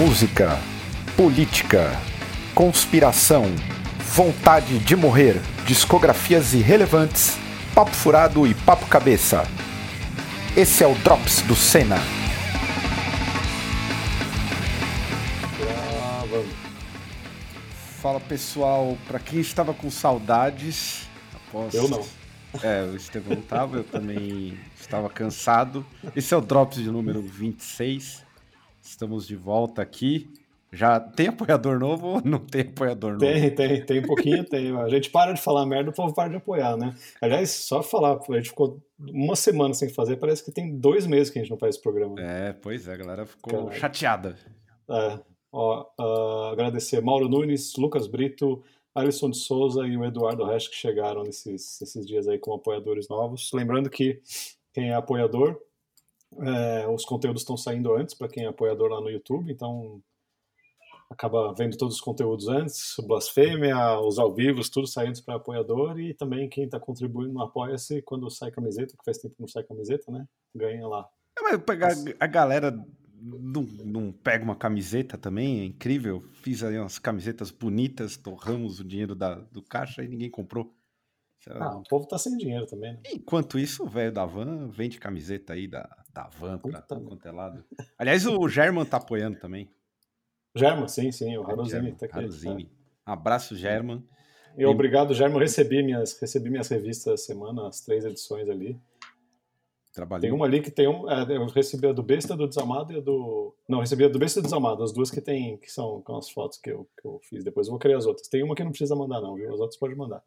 música, política, conspiração, vontade de morrer, discografias irrelevantes, papo furado e papo cabeça. Esse é o Drops do Senna. Fala pessoal, para quem estava com saudades, após... eu não. É, o Estevão estava, eu também estava cansado. Esse é o Drops de número 26. Estamos de volta aqui. Já tem apoiador novo ou não tem apoiador novo? Tem, tem, tem um pouquinho, tem. A gente para de falar merda, o povo para de apoiar, né? Aliás, só falar, a gente ficou uma semana sem fazer, parece que tem dois meses que a gente não faz esse programa. É, pois é, a galera ficou chateada. É, ó, uh, agradecer Mauro Nunes, Lucas Brito, Alisson de Souza e o Eduardo Resch que chegaram nesses, nesses dias aí como apoiadores novos. Lembrando que quem é apoiador é, os conteúdos estão saindo antes para quem é apoiador lá no YouTube, então acaba vendo todos os conteúdos antes, Blasfêmia, os ao vivos, tudo saindo para apoiador e também quem está contribuindo no Apoia-se quando sai camiseta, que faz tempo que não sai camiseta, né? Ganha lá. É, mas pegar a galera não, não pega uma camiseta também, é incrível. Fiz aí umas camisetas bonitas, torramos o dinheiro da, do caixa e ninguém comprou. Ah, o povo tá sem dinheiro também. Né? Enquanto isso, o velho da van vende camiseta aí da, da van pra tudo quanto é lado. Aliás, o German tá apoiando também. German, sim, sim, o Haruzini tá aqui. Haruzini. Tá. Abraço, German. E obrigado, German. Recebi minhas, recebi minhas revistas essa semana, as três edições ali. Trabalhei. Tem uma ali que tem um. É, eu recebi a do Besta, do Desamado e a do. Não, recebi a do Besta e do Desamado, as duas que tem, que são com as fotos que eu, que eu fiz. Depois eu vou criar as outras. Tem uma que não precisa mandar, não, viu? As outras pode mandar.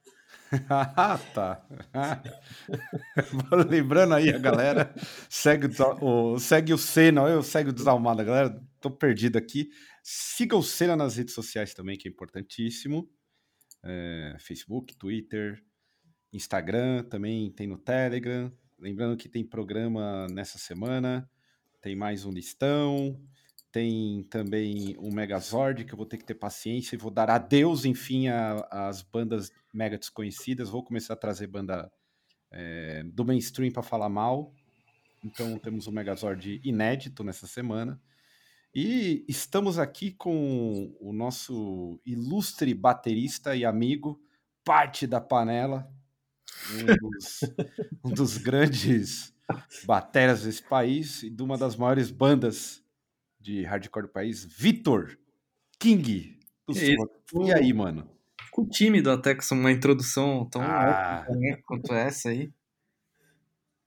ah, tá. Lembrando aí a galera, segue o, segue o Senna, eu segue o Desalmado, galera, tô perdido aqui. Siga o Senna nas redes sociais também, que é importantíssimo. É, Facebook, Twitter, Instagram, também tem no Telegram. Lembrando que tem programa nessa semana, tem mais um listão. Tem também um Megazord, que eu vou ter que ter paciência e vou dar adeus, enfim, às bandas mega desconhecidas. Vou começar a trazer banda é, do mainstream para falar mal. Então temos um Megazord inédito nessa semana. E estamos aqui com o nosso ilustre baterista e amigo, parte da panela, um dos, um dos grandes bateras desse país e de uma das maiores bandas de hardcore do país, Vitor King. E aí, mano? Fico tímido até com uma introdução tão ah. quanto essa aí.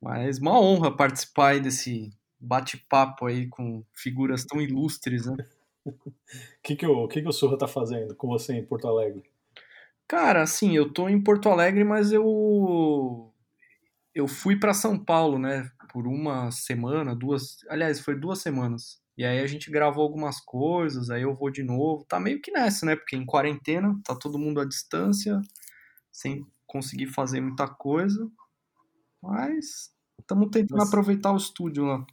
Mas uma honra participar aí desse bate-papo aí com figuras tão ilustres, né? O que, que, o, que, que o Surra tá fazendo com você em Porto Alegre? Cara, assim, eu tô em Porto Alegre, mas eu eu fui para São Paulo, né, por uma semana, duas, aliás, foi duas semanas. E aí a gente gravou algumas coisas, aí eu vou de novo. Tá meio que nessa, né? Porque em quarentena, tá todo mundo à distância, sem conseguir fazer muita coisa. Mas estamos tentando Mas... aproveitar o estúdio lá.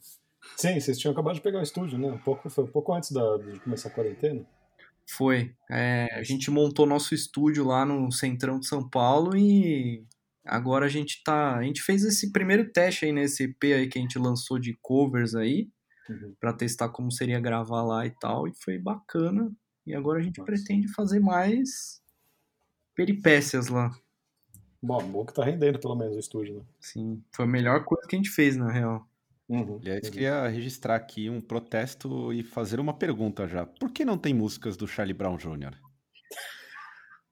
Sim, vocês tinham acabado de pegar o estúdio, né? Um pouco, foi um pouco antes da, de começar a quarentena. Foi. É, a gente montou nosso estúdio lá no centrão de São Paulo e agora a gente tá. A gente fez esse primeiro teste aí nesse EP aí que a gente lançou de covers aí uhum. para testar como seria gravar lá e tal, e foi bacana. E agora a gente Nossa. pretende fazer mais peripécias lá. Bom, bom que tá rendendo pelo menos o estúdio, né? Sim, foi a melhor coisa que a gente fez, na real. Uhum, Aliás, uhum. queria registrar aqui um protesto e fazer uma pergunta já. Por que não tem músicas do Charlie Brown Jr.?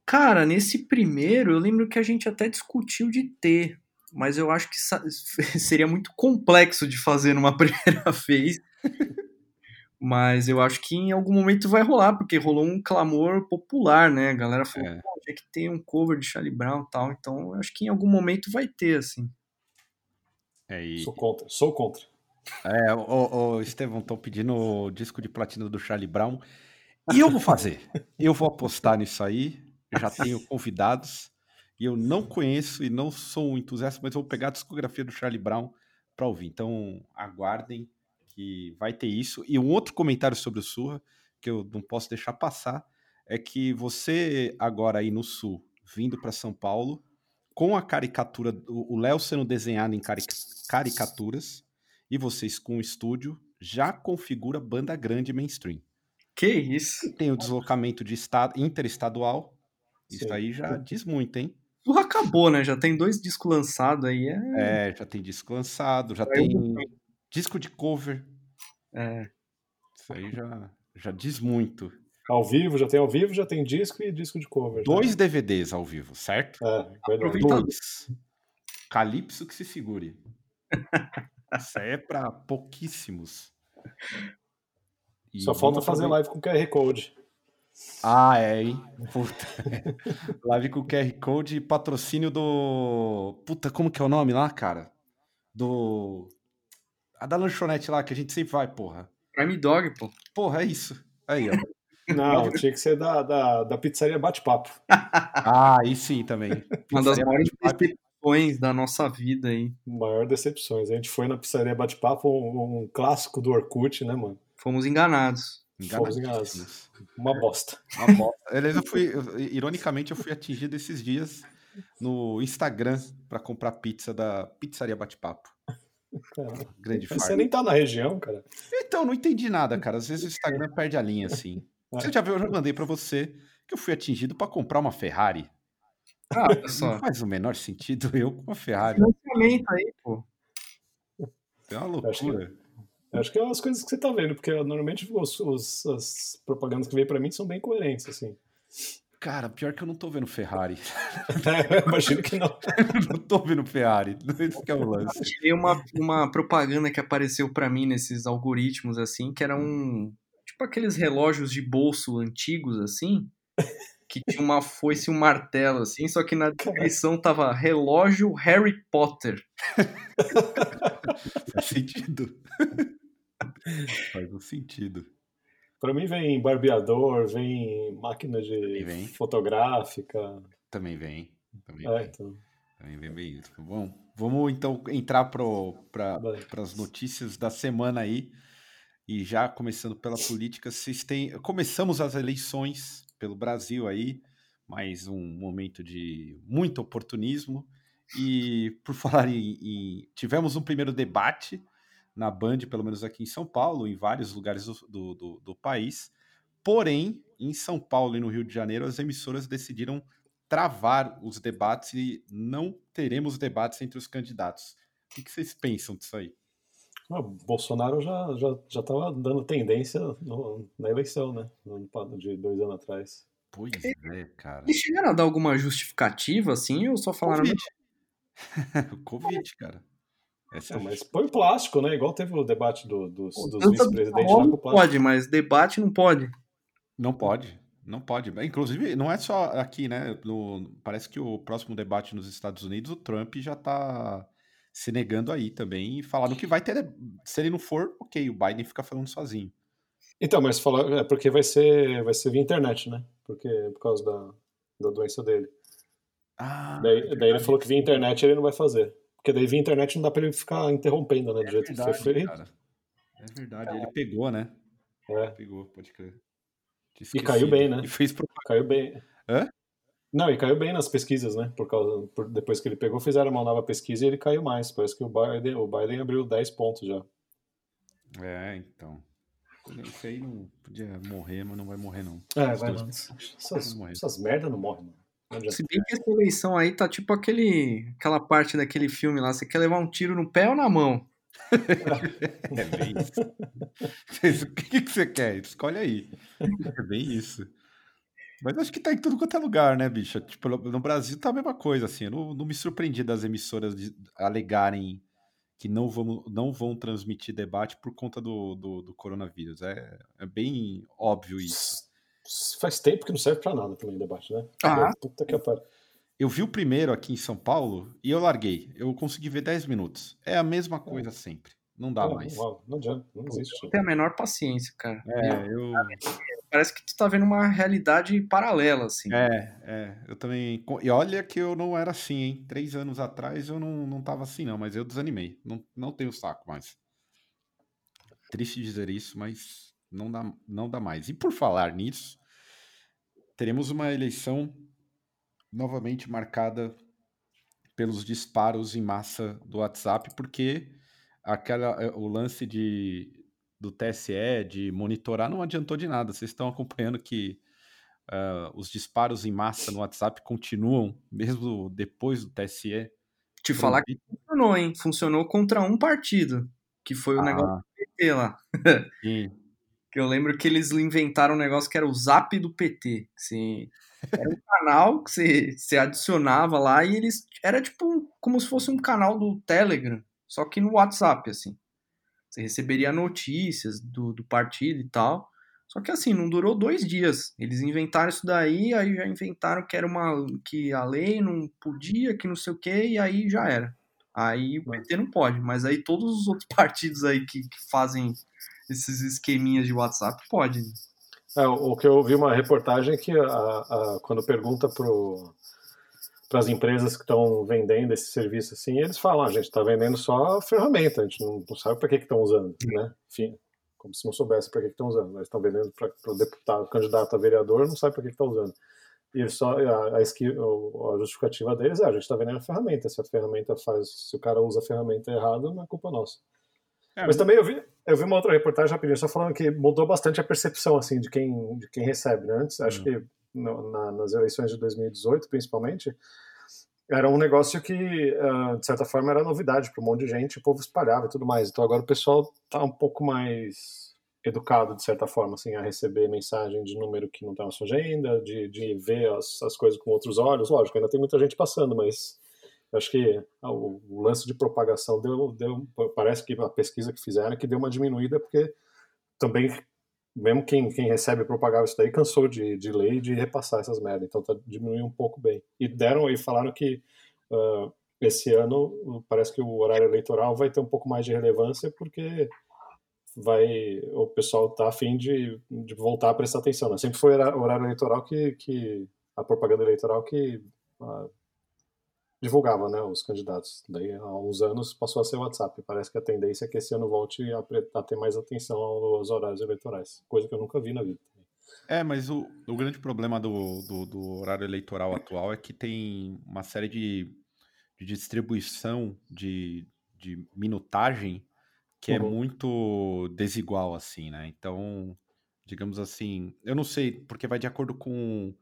Cara, nesse primeiro, eu lembro que a gente até discutiu de ter, mas eu acho que seria muito complexo de fazer numa primeira vez. mas eu acho que em algum momento vai rolar, porque rolou um clamor popular, né? A galera falou, é. que ter um cover de Charlie Brown e tal, então eu acho que em algum momento vai ter, assim. É, e... Sou contra, sou contra. É, o, o Estevão, estão pedindo o disco de platina do Charlie Brown. E eu vou fazer. eu vou apostar nisso aí. já tenho convidados e eu não conheço e não sou um entusiasta, mas vou pegar a discografia do Charlie Brown para ouvir. Então, aguardem que vai ter isso. E um outro comentário sobre o Surra, que eu não posso deixar passar, é que você agora aí no Sul, vindo para São Paulo, com a caricatura, o Léo sendo desenhado em caricaturas, e vocês com o estúdio, já configura banda grande mainstream. Que isso? E tem o deslocamento de estado interestadual. Isso Sim. aí já diz muito, hein? Tudo acabou, né? Já tem dois discos lançados aí. É... É, já tem disco lançado, já tem disco de cover. é. Isso aí já, já diz muito. Ao vivo, já tem ao vivo, já tem disco e disco de cover. já. Dois DVDs ao vivo, certo? É. Aproveita- Dois. Calypso que se segure. Isso aí é pra pouquíssimos. E Só falta fazer live com QR Code. Ah, é, hein? Puta. Live com QR Code e patrocínio do. Puta, como que é o nome lá, cara? Do. A da lanchonete lá, que a gente sempre vai, porra. Prime Dog, pô. Porra, é isso. Aí, ó. Não, tinha que ser da, da, da pizzaria Bate-Papo. Ah, aí sim também. Uma das maiores decepções da nossa vida aí. Maior decepções. A gente foi na pizzaria Bate-Papo, um, um clássico do Orkut, né, mano? Fomos enganados. Fomos Enganadíssimos. Uma bosta. Uma bosta. Aliás, eu fui, eu- ironicamente, eu fui atingido esses dias no Instagram pra comprar pizza da Pizzaria Bate-Papo. Cara, Grande Mas você farm. nem tá na região, cara. Então, não entendi nada, cara. Às vezes o Instagram perde a linha, assim. É. Você já viu, eu já mandei pra você que eu fui atingido pra comprar uma Ferrari. Ah, olha só. Não faz o menor sentido eu com uma Ferrari. Financiamento aí, pô. É uma Acho que- loucura. Eu Acho que é as coisas que você tá vendo, porque normalmente os, os- as propagandas que vem pra mim são bem coerentes, assim. Cara, pior que eu não tô vendo Ferrari. Imagino que não. não tô vendo Ferrari. Esse que é o lance. Tive uma, uma propaganda que apareceu pra mim nesses algoritmos, assim, que era um. Tipo aqueles relógios de bolso antigos, assim. Que tinha uma foice e um martelo, assim, só que na descrição tava relógio Harry Potter. Faz sentido. Faz um sentido. Pra mim vem barbeador, vem máquina de Vem. fotográfica. Também vem. Também É, vem. então, Também vem bem isso. Bom, vamos então entrar para as notícias da semana aí. E já começando pela política, vocês têm. Começamos as eleições pelo Brasil aí, mais um momento de muito oportunismo. E por falar em, em- Tivemos um primeiro debate na Band, pelo menos aqui em São Paulo, em vários lugares do, do, do- país. Porém, em São Paulo e no Rio de Janeiro, as emissoras decidiram travar os debates e não teremos debates entre os candidatos. O que, que vocês pensam disso aí? Ah, O Bolsonaro já, já, já tava dando tendência no- na eleição, né? No ano pa- de dois anos atrás. Pois é, cara. Eles chegaram a dar alguma justificativa, assim, ou só falaram. Covid. Covid, cara. Essa é mas põe o plástico, né? Igual teve o debate do- dos, "Pô, dos vice-presidentes lá com não o plástico. pode, mas debate não pode. Não pode, não pode. Inclusive, não é só aqui, né? No- parece que o próximo debate nos Estados Unidos, o Trump já tá se negando aí também e falando que vai ter. Se ele não for, ok, o Biden fica falando sozinho. Então, mas fala, é porque vai ser, vai ser via internet, né? Porque por causa da, da doença dele. Ah, Daí, é daí ele falou que via internet ele não vai fazer. Porque daí via internet não dá pra ele ficar interrompendo, né? Do É jeito que verdade, foi feito. cara. É verdade, ele pegou, né? É, Pegou, pode crer. E caiu bem, né? E fez pro... caiu bem. Hã? Não, e caiu bem nas pesquisas, né? Por causa, por- depois que ele pegou, fizeram uma nova pesquisa e ele caiu mais. Parece que o Biden, o Biden abriu 10 pontos já. É, então. Esse aí não podia morrer, mas não vai morrer, não. É, Os vai dois. lá. Essas, essas merda não morrem, mano. Não adianta. Se bem que essa eleição aí tá tipo aquele, aquela parte daquele filme lá, você quer levar um tiro no pé ou na mão? É bem isso. o que, que você quer? Escolhe aí. É bem isso. Mas acho que tá em tudo quanto é lugar, né, bicho? Tipo, no Brasil tá a mesma coisa, assim. Eu não, não me surpreendi das emissoras de- alegarem que não vão, não vão transmitir debate por conta do, do, do coronavírus. É, é bem óbvio isso. Faz tempo que não serve pra nada também o debate, né? Ah. Puta que pariu. Eu vi o primeiro aqui em São Paulo e eu larguei. Eu consegui ver 10 minutos. É a mesma coisa sempre. Não dá Não, mais. não, não adianta, não existe. Não tem a menor paciência, cara. É, eu. Parece que tu tá vendo uma realidade paralela, assim. É, é, eu também. E olha que eu não era assim, hein? Três anos atrás eu não, não tava assim, não, mas eu desanimei. Não, não tenho saco mais. Triste dizer isso, mas não dá, não dá mais. E por falar nisso, teremos uma eleição novamente marcada pelos disparos em massa do WhatsApp, porque aquela, é, o lance de do TSE de monitorar não adiantou de nada. Vocês estão acompanhando que uh, os disparos em massa no WhatsApp continuam, mesmo depois do TSE. Te falar que funcionou, hein? Funcionou contra um partido, que foi o ah. negócio do PT lá. Sim. que eu lembro que eles inventaram um negócio que era o Zap do PT. Assim, era um canal que você, você adicionava lá e eles. Era tipo um, como se fosse um canal do Telegram, só que no WhatsApp, assim. Você receberia notícias do, do partido e tal. Só que assim, não durou dois dias. Eles inventaram isso daí, aí já inventaram que era uma. que a lei não podia, que não sei o quê, e aí já era. Aí o PT não pode, mas aí todos os outros partidos aí que, que fazem esses esqueminhas de WhatsApp pode. É, o que eu vi uma reportagem que a, a, quando pergunta para as empresas que estão vendendo esse serviço assim, eles falam, ah, a gente está vendendo só a ferramenta, a gente não, não sabe para que estão usando, né? Enfim, como se não soubesse para que estão usando. Eles estão vendendo para o deputado, candidato a vereador, não sabe para que estão usando. E só a, a, a justificativa deles é: a gente está vendendo a ferramenta. Se a ferramenta faz, se o cara usa a ferramenta errada, não é culpa nossa. É, mas também eu vi, eu vi uma outra reportagem rapidinho, só falando que mudou bastante a percepção assim de quem, de quem recebe. Né? Antes, acho hum. que no, na, nas eleições de 2018, principalmente, era um negócio que, uh, de certa forma, era novidade para um monte de gente, o povo espalhava e tudo mais. Então agora o pessoal está um pouco mais educado, de certa forma, assim, a receber mensagem de número que não está na sua agenda, de, de ver as, as coisas com outros olhos. Lógico, ainda tem muita gente passando, mas acho que o, o lance de propagação deu, deu, parece que a pesquisa que fizeram é que deu uma diminuída, porque também mesmo quem, quem recebe propagava isso daí cansou de, de ler e de repassar essas merdas, então tá diminuindo um pouco bem. E deram e falaram que uh, esse ano parece que o horário eleitoral vai ter um pouco mais de relevância porque vai o pessoal tá afim de, de voltar a prestar atenção. Né? Sempre foi o horário eleitoral que, que a propaganda eleitoral que uh, divulgava né, os candidatos. Daí, há uns anos, passou a ser WhatsApp. Parece que a tendência é que esse ano volte a, a ter mais atenção aos horários eleitorais, coisa que eu nunca vi na vida. É, mas o, o grande problema do, do, do, horário eleitoral atual é que tem uma série de, de distribuição de, de minutagem que é uhum. é muito desigual, assim, né? Então, digamos assim, eu não sei, porque vai de acordo com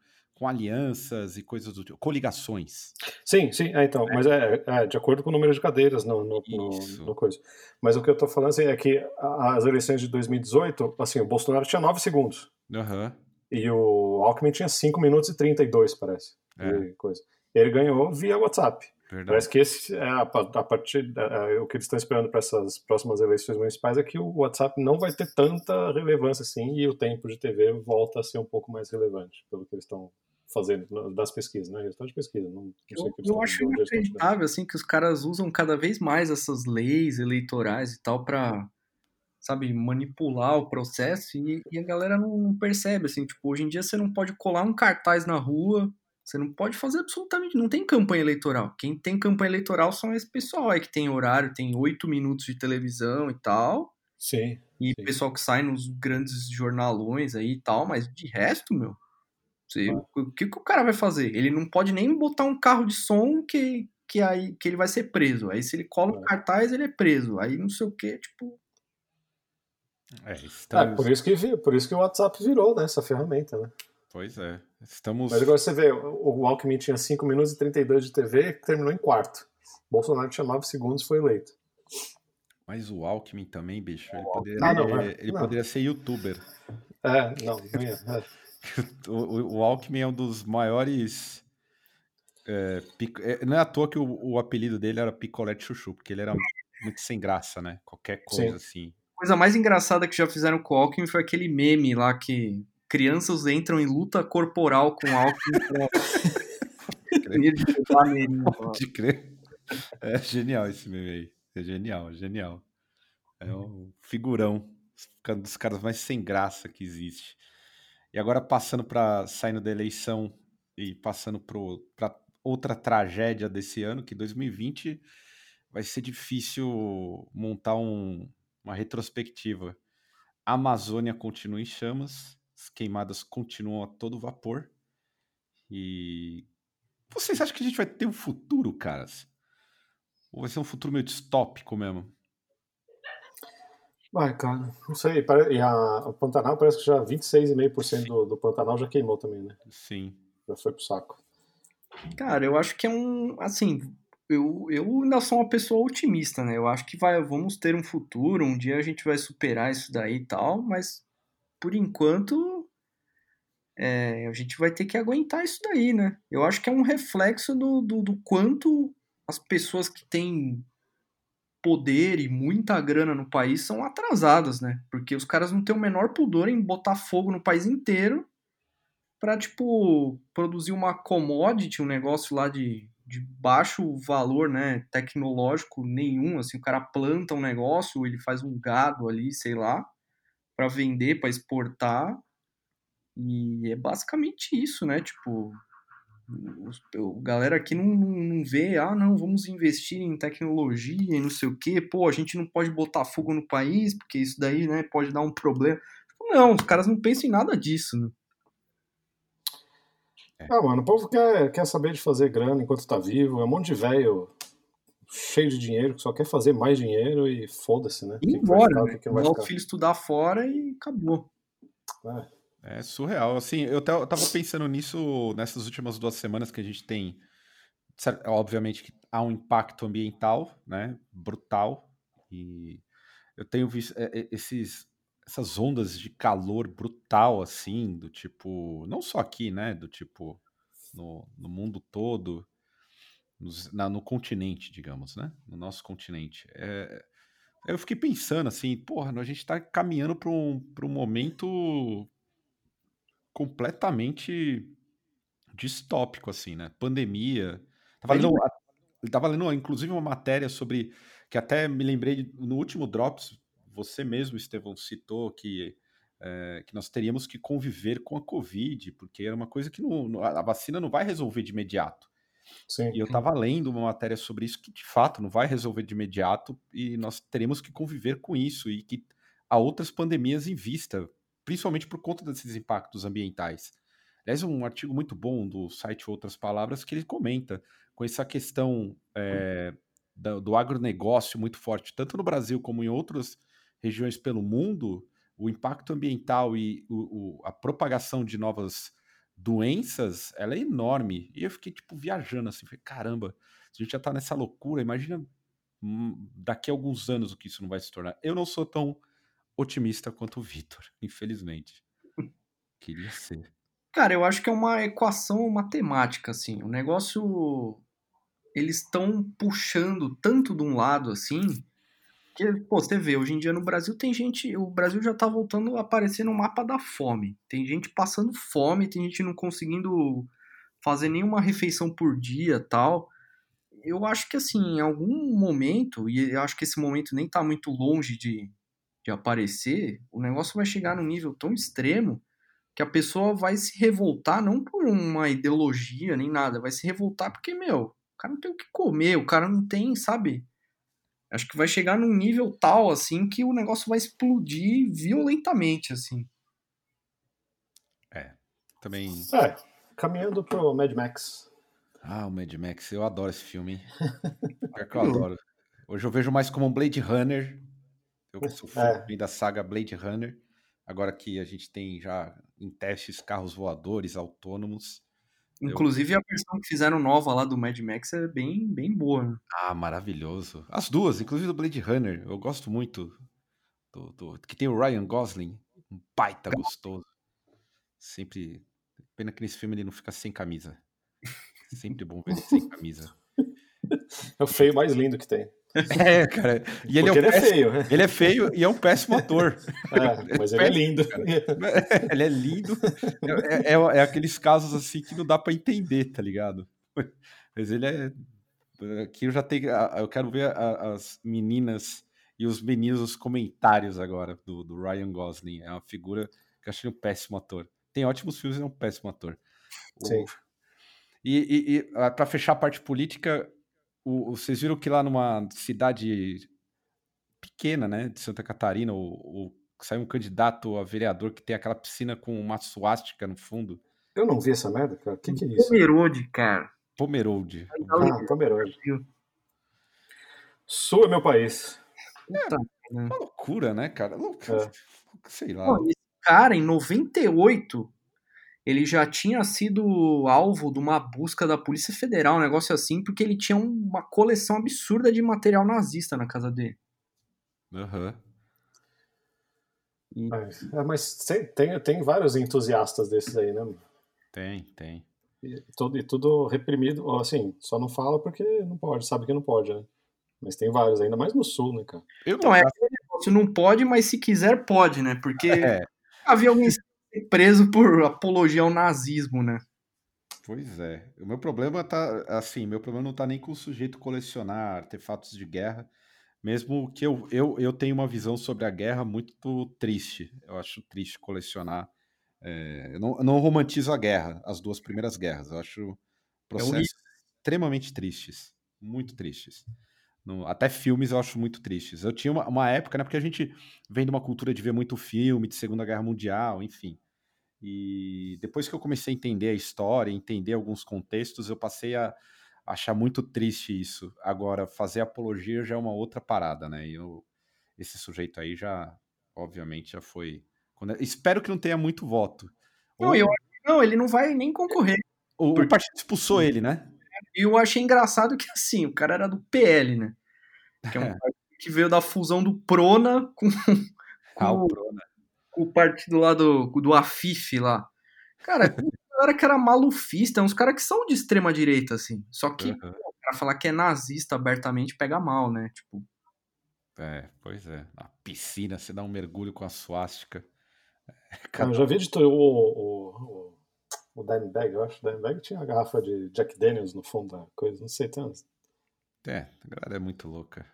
com alianças e coisas do tipo, coligações. Sim, sim, é, então, é. mas é, é, de acordo com o número de cadeiras no, no, no, no coisa. Mas o que eu tô falando assim, é que as eleições de 2018, assim, o Bolsonaro tinha 9 segundos. Uhum. E o Alckmin tinha 5 minutos e 32, parece. É. Coisa. Ele ganhou via WhatsApp. Verdade. Parece que esse é a, a partir o que eles estão esperando para essas próximas eleições municipais é que o WhatsApp não vai ter tanta relevância assim e o tempo de TV volta a ser um pouco mais relevante, pelo que eles estão fazendo das pesquisas, né? Resultado de pesquisa. Não, não eu, eu acho inacreditável assim que os caras usam cada vez mais essas leis eleitorais e tal para sabe manipular o processo e, e a galera não, não, percebe assim tipo hoje em dia você não pode colar um cartaz na rua você não pode fazer absolutamente não tem campanha eleitoral quem tem campanha eleitoral são esse pessoal aí que tem horário tem oito minutos de televisão e tal sim e sim. pessoal que sai nos grandes jornalões aí e tal mas de resto meu o que, que o cara vai fazer? Ele não pode nem botar um carro de som que, que, aí, que ele vai ser preso. Aí se ele cola o é. cartaz, ele é preso. Aí não sei o que, tipo. É, estamos... é, por, isso que, por isso que o WhatsApp virou né, essa ferramenta, né? Pois é. Estamos... Mas agora você vê, o Alckmin tinha 5 minutos e 32 de TV terminou em quarto. Bolsonaro tinha 9 segundos foi eleito. Mas o Alckmin também, bicho, ele poderia, ah, não, ele, ele poderia ser youtuber. É, não, não ia. É. o, o Alckmin é um dos maiores. É, pico, é, não é à toa que o, o, apelido dele era Picolé de Chuchu, porque ele era muito sem graça, né? Qualquer coisa Sim. assim. A coisa mais engraçada que já fizeram com o Alckmin foi aquele meme lá que crianças entram em luta corporal com o Alckmin. Pode crer. É genial esse meme aí. É genial, é genial. É um figurão. Um dos caras mais sem graça que existe. E agora passando para saindo da eleição e passando para outra tragédia desse ano, que 2020 vai ser difícil montar um, uma retrospectiva. A Amazônia continua em chamas, as queimadas continuam a todo vapor. E vocês acham que a gente vai ter um futuro, caras? Ou vai ser um futuro meio distópico mesmo? Vai, cara, não sei. E a, o Pantanal parece que já 26,5% do, do Pantanal já queimou também, né? Sim. Já foi pro saco. Cara, eu acho que é um. Assim, eu, eu ainda sou uma pessoa otimista, né? Eu acho que vai, vamos ter um futuro, um dia a gente vai superar isso daí e tal, mas por enquanto é, a gente vai ter que aguentar isso daí, né? Eu acho que é um reflexo do, do, do quanto as pessoas que têm poder e muita grana no país são atrasadas, né? Porque os caras não têm o menor pudor em botar fogo no país inteiro para tipo produzir uma commodity, um negócio lá de, de baixo valor, né, tecnológico nenhum, assim, o cara planta um negócio, ele faz um gado ali, sei lá, para vender, para exportar. E é basicamente isso, né? Tipo, o galera aqui não, não vê, ah, não, vamos investir em tecnologia e não sei o quê, pô, a gente não pode botar fogo no país, porque isso daí, né, pode dar um problema. Não, os caras não pensam em nada disso, né? Ah, mano, o povo quer, quer saber de fazer grana enquanto tá vivo, é um monte de velho cheio de dinheiro que só quer fazer mais dinheiro e foda-se, né? E embora, que que né? o filho estudar fora e acabou. É. É surreal. Assim, eu tava pensando nisso nessas últimas duas semanas que a gente tem. Obviamente que há um impacto ambiental, né? Brutal. E eu tenho visto é, é, esses, essas ondas de calor brutal, assim, do tipo. Não só aqui, né? Do tipo. No, no mundo todo. Na, no continente, digamos, né? No nosso continente. É, eu fiquei pensando assim, porra, a gente tá caminhando para um, um momento completamente distópico, assim, né? Pandemia. Tava lendo, tava lendo, inclusive, uma matéria sobre. Que até me lembrei no último Drops, você mesmo, Estevão, citou que, é, que nós teríamos que conviver com a Covid, porque era uma coisa que não, a vacina não vai resolver de imediato. Sim. E eu estava lendo uma matéria sobre isso que, de fato, não vai resolver de imediato e nós teremos que conviver com isso e que há outras pandemias em vista, principalmente por conta desses impactos ambientais. Aliás, um artigo muito bom do site Outras Palavras que ele comenta com essa questão é, do, do agronegócio muito forte, tanto no Brasil como em outras regiões pelo mundo, o impacto ambiental e o, o, a propagação de novas doenças, ela é enorme. E eu fiquei, tipo, viajando assim, falei, caramba, se a gente já tá nessa loucura, imagina hum, daqui a alguns anos o que isso não vai se tornar. Eu não sou tão otimista quanto o Vitor, infelizmente. Queria ser. Cara, eu acho que é uma equação matemática, assim. O negócio. Eles estão puxando tanto de um lado, assim. Que, pô, você vê, hoje em dia no Brasil tem gente. O Brasil já tá voltando a aparecer no mapa da fome. Tem gente passando fome, tem gente não conseguindo fazer nenhuma refeição por dia tal. Eu acho que, assim, em algum momento, e eu acho que esse momento nem tá muito longe de, de aparecer, o negócio vai chegar num nível tão extremo que a pessoa vai se revoltar não por uma ideologia nem nada, vai se revoltar porque, meu, o cara não tem o que comer, o cara não tem, sabe? Acho que vai chegar num nível tal, assim, que o negócio vai explodir violentamente, assim. É, também... É, caminhando pro Mad Max. Ah, o Mad Max, eu adoro esse filme, hein? É que eu adoro. Hoje eu vejo mais como um Blade Runner eu sou fã é. da saga Blade Runner. Agora que a gente tem já em testes carros voadores autônomos. Inclusive eu... a versão que fizeram nova lá do Mad Max é bem, bem boa. Né? Ah, maravilhoso. As duas, inclusive do Blade Runner. Eu gosto muito do, do que tem o Ryan Gosling, um baita gostoso. Sempre. Pena que nesse filme ele não fica sem camisa. Sempre bom ver ele sem camisa. É o feio mais lindo que tem. É, cara. E ele, é, um ele péssimo, é feio. Né? Ele é feio e é um péssimo ator. É, mas ele é lindo. Ele é lindo. É, é, é, aqueles casos assim que não dá para entender, tá ligado? Mas ele é. Aqui eu já tenho. Eu quero ver as meninas e os meninos, os comentários agora do, do Ryan Gosling. É uma figura que eu achei um péssimo ator. Tem ótimos filmes e é um péssimo ator. Sim. E, e, e para fechar a parte política, o, vocês viram que lá numa cidade pequena, né, de Santa Catarina, o, o, saiu um candidato a vereador que tem aquela piscina com uma suástica no fundo. Eu não vi essa merda, cara. O que, que é isso? Pomerode, cara. Pomerode. Ah, Pomerode. Sul é meu país. Puta Né? Uma loucura, né, cara? Loucura. É. Sei lá. Pô, esse cara, em 98, ele já tinha sido alvo de uma busca da Polícia Federal, um negócio assim, porque ele tinha uma coleção absurda de material nazista na casa dele. Aham. Uhum. É, mas tem, tem vários entusiastas desses aí, né? Tem, tem. E tudo, e tudo reprimido, assim, só não fala porque não pode, sabe que não pode, né? Mas tem vários, ainda mais no sul, né, cara? Eu não, é negócio, não pode, mas se quiser pode, né? Porque é. havia alguém preso por apologia ao nazismo, né? Pois é. O meu problema tá, assim, meu problema não tá nem com o sujeito colecionar artefatos de guerra, mesmo que eu, eu, eu tenho uma visão sobre a guerra muito triste. Eu acho triste colecionar é, eu, não, eu, não, romantizo a guerra, as duas primeiras guerras. Eu acho é processos é extremamente tristes. Muito tristes. No, até filmes eu acho muito tristes. Eu tinha uma, uma, época, né? Porque a gente vem de uma cultura de ver muito filme de Segunda Guerra Mundial, enfim. E depois que eu comecei a entender a história, entender alguns contextos, eu passei a achar muito triste isso. Agora, fazer apologia já é uma outra parada, né? E eu, esse sujeito aí já, obviamente, já foi quando, espero que não tenha muito voto. Não, Ou... eu, não ele não vai nem concorrer. O, porque... o partido expulsou ele, né? E eu achei engraçado que assim, o cara era do PL, né? Que é um partido que veio da fusão do Prona com, com, ah, o, Prona. com o partido lá do, do Afif lá. Cara, galera que era malufista, uns caras que são de extrema direita, assim. Só que, uhum. pra falar que é nazista abertamente, pega mal, né? Tipo. É, pois é. Na piscina, você dá um mergulho com a suástica. eu já vi de o, o, o, o Dimebag, eu acho. O Dimebag tinha a garrafa de Jack Daniels no fundo da coisa, não sei tanto. É, a galera é muito louca.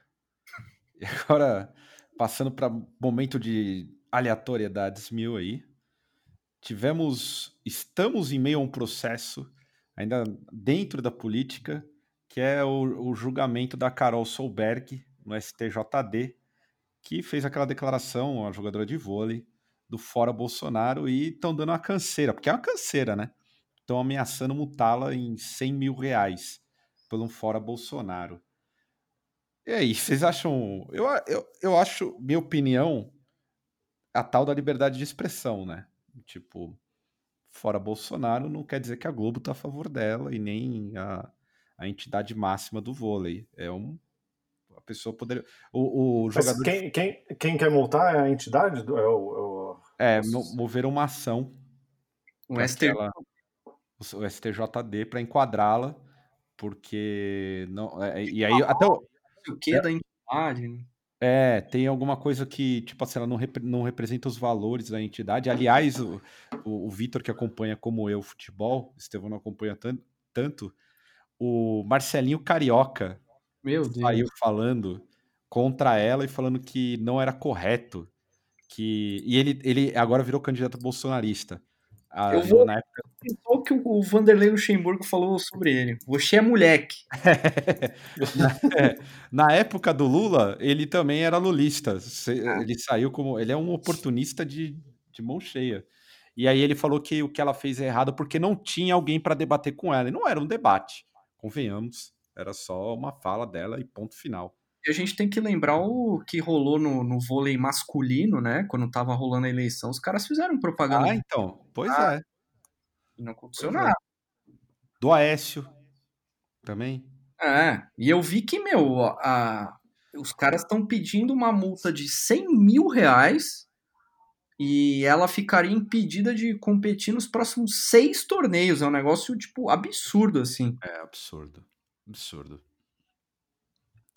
E agora, passando para momento de aleatoriedades mil aí. Tivemos, estamos em meio a um processo, ainda dentro da política, que é o, o julgamento da Carol Solberg no STJD, que fez aquela declaração, a jogadora de vôlei, do fora Bolsonaro e estão dando uma canseira, porque é uma canseira, né? Estão ameaçando multá-la em 100 mil reais por um fora Bolsonaro. E aí, vocês acham. Eu, eu, eu acho, minha opinião, a tal da liberdade de expressão, né? Tipo, fora Bolsonaro não quer dizer que a Globo tá a favor dela e nem a, a entidade máxima do vôlei. É um. A pessoa poderia. O, o jogador. Quem, quem, quem quer multar é a entidade? É o, é o é, moveram uma ação. Um ST... ela, o STJD para enquadrá-la, porque não. É, e aí até o. O que é, da entidade, né? É, tem alguma coisa que, tipo assim, ela não, rep não representa os valores da entidade. Aliás, o, o, o Vitor, que acompanha como eu futebol, Estevão não acompanha tanto, tanto o Marcelinho Carioca Meu Deus. saiu falando contra ela e falando que não era correto que e ele, ele agora virou candidato bolsonarista. A, eu vou na época... o que o Vanderlei Luxemburgo falou sobre ele. Você é moleque. na, na, época do Lula, ele também era lulista. Ah. Ele saiu como. Ele é um oportunista de, de mão cheia. E aí ele falou que o que ela fez é errado porque não tinha alguém para debater com ela. E não era um debate, convenhamos. Era só uma fala dela e ponto final. E a gente tem que lembrar o que rolou no, no vôlei masculino, né? Quando tava rolando a eleição, os caras fizeram propaganda. Ah, então. Pois ah, é. E não aconteceu pois é. nada. É. Do Aécio também. É, e eu vi que, meu, a, os caras estão pedindo uma multa de 100 mil reais e ela ficaria impedida de competir nos próximos seis torneios. É um negócio, tipo, absurdo, assim. É absurdo. Absurdo.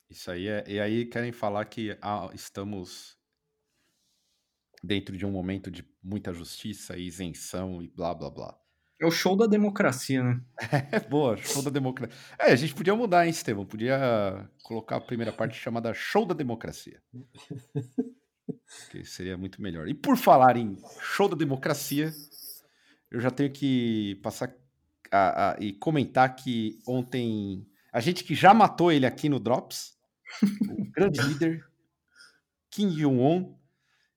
Isso aí é. E aí querem falar que ah, estamos dentro de um momento de muita justiça e isenção e blá blá blá. É o show da democracia, né? É, boa, show da democracia. É, a gente podia mudar, hein, Estevão? Podia colocar a primeira parte chamada Show da Democracia. que seria muito melhor. E por falar em show da democracia, eu já tenho que passar a, a, e comentar que ontem a gente que já matou ele aqui no Drops, o grande líder, Kim Jong-un,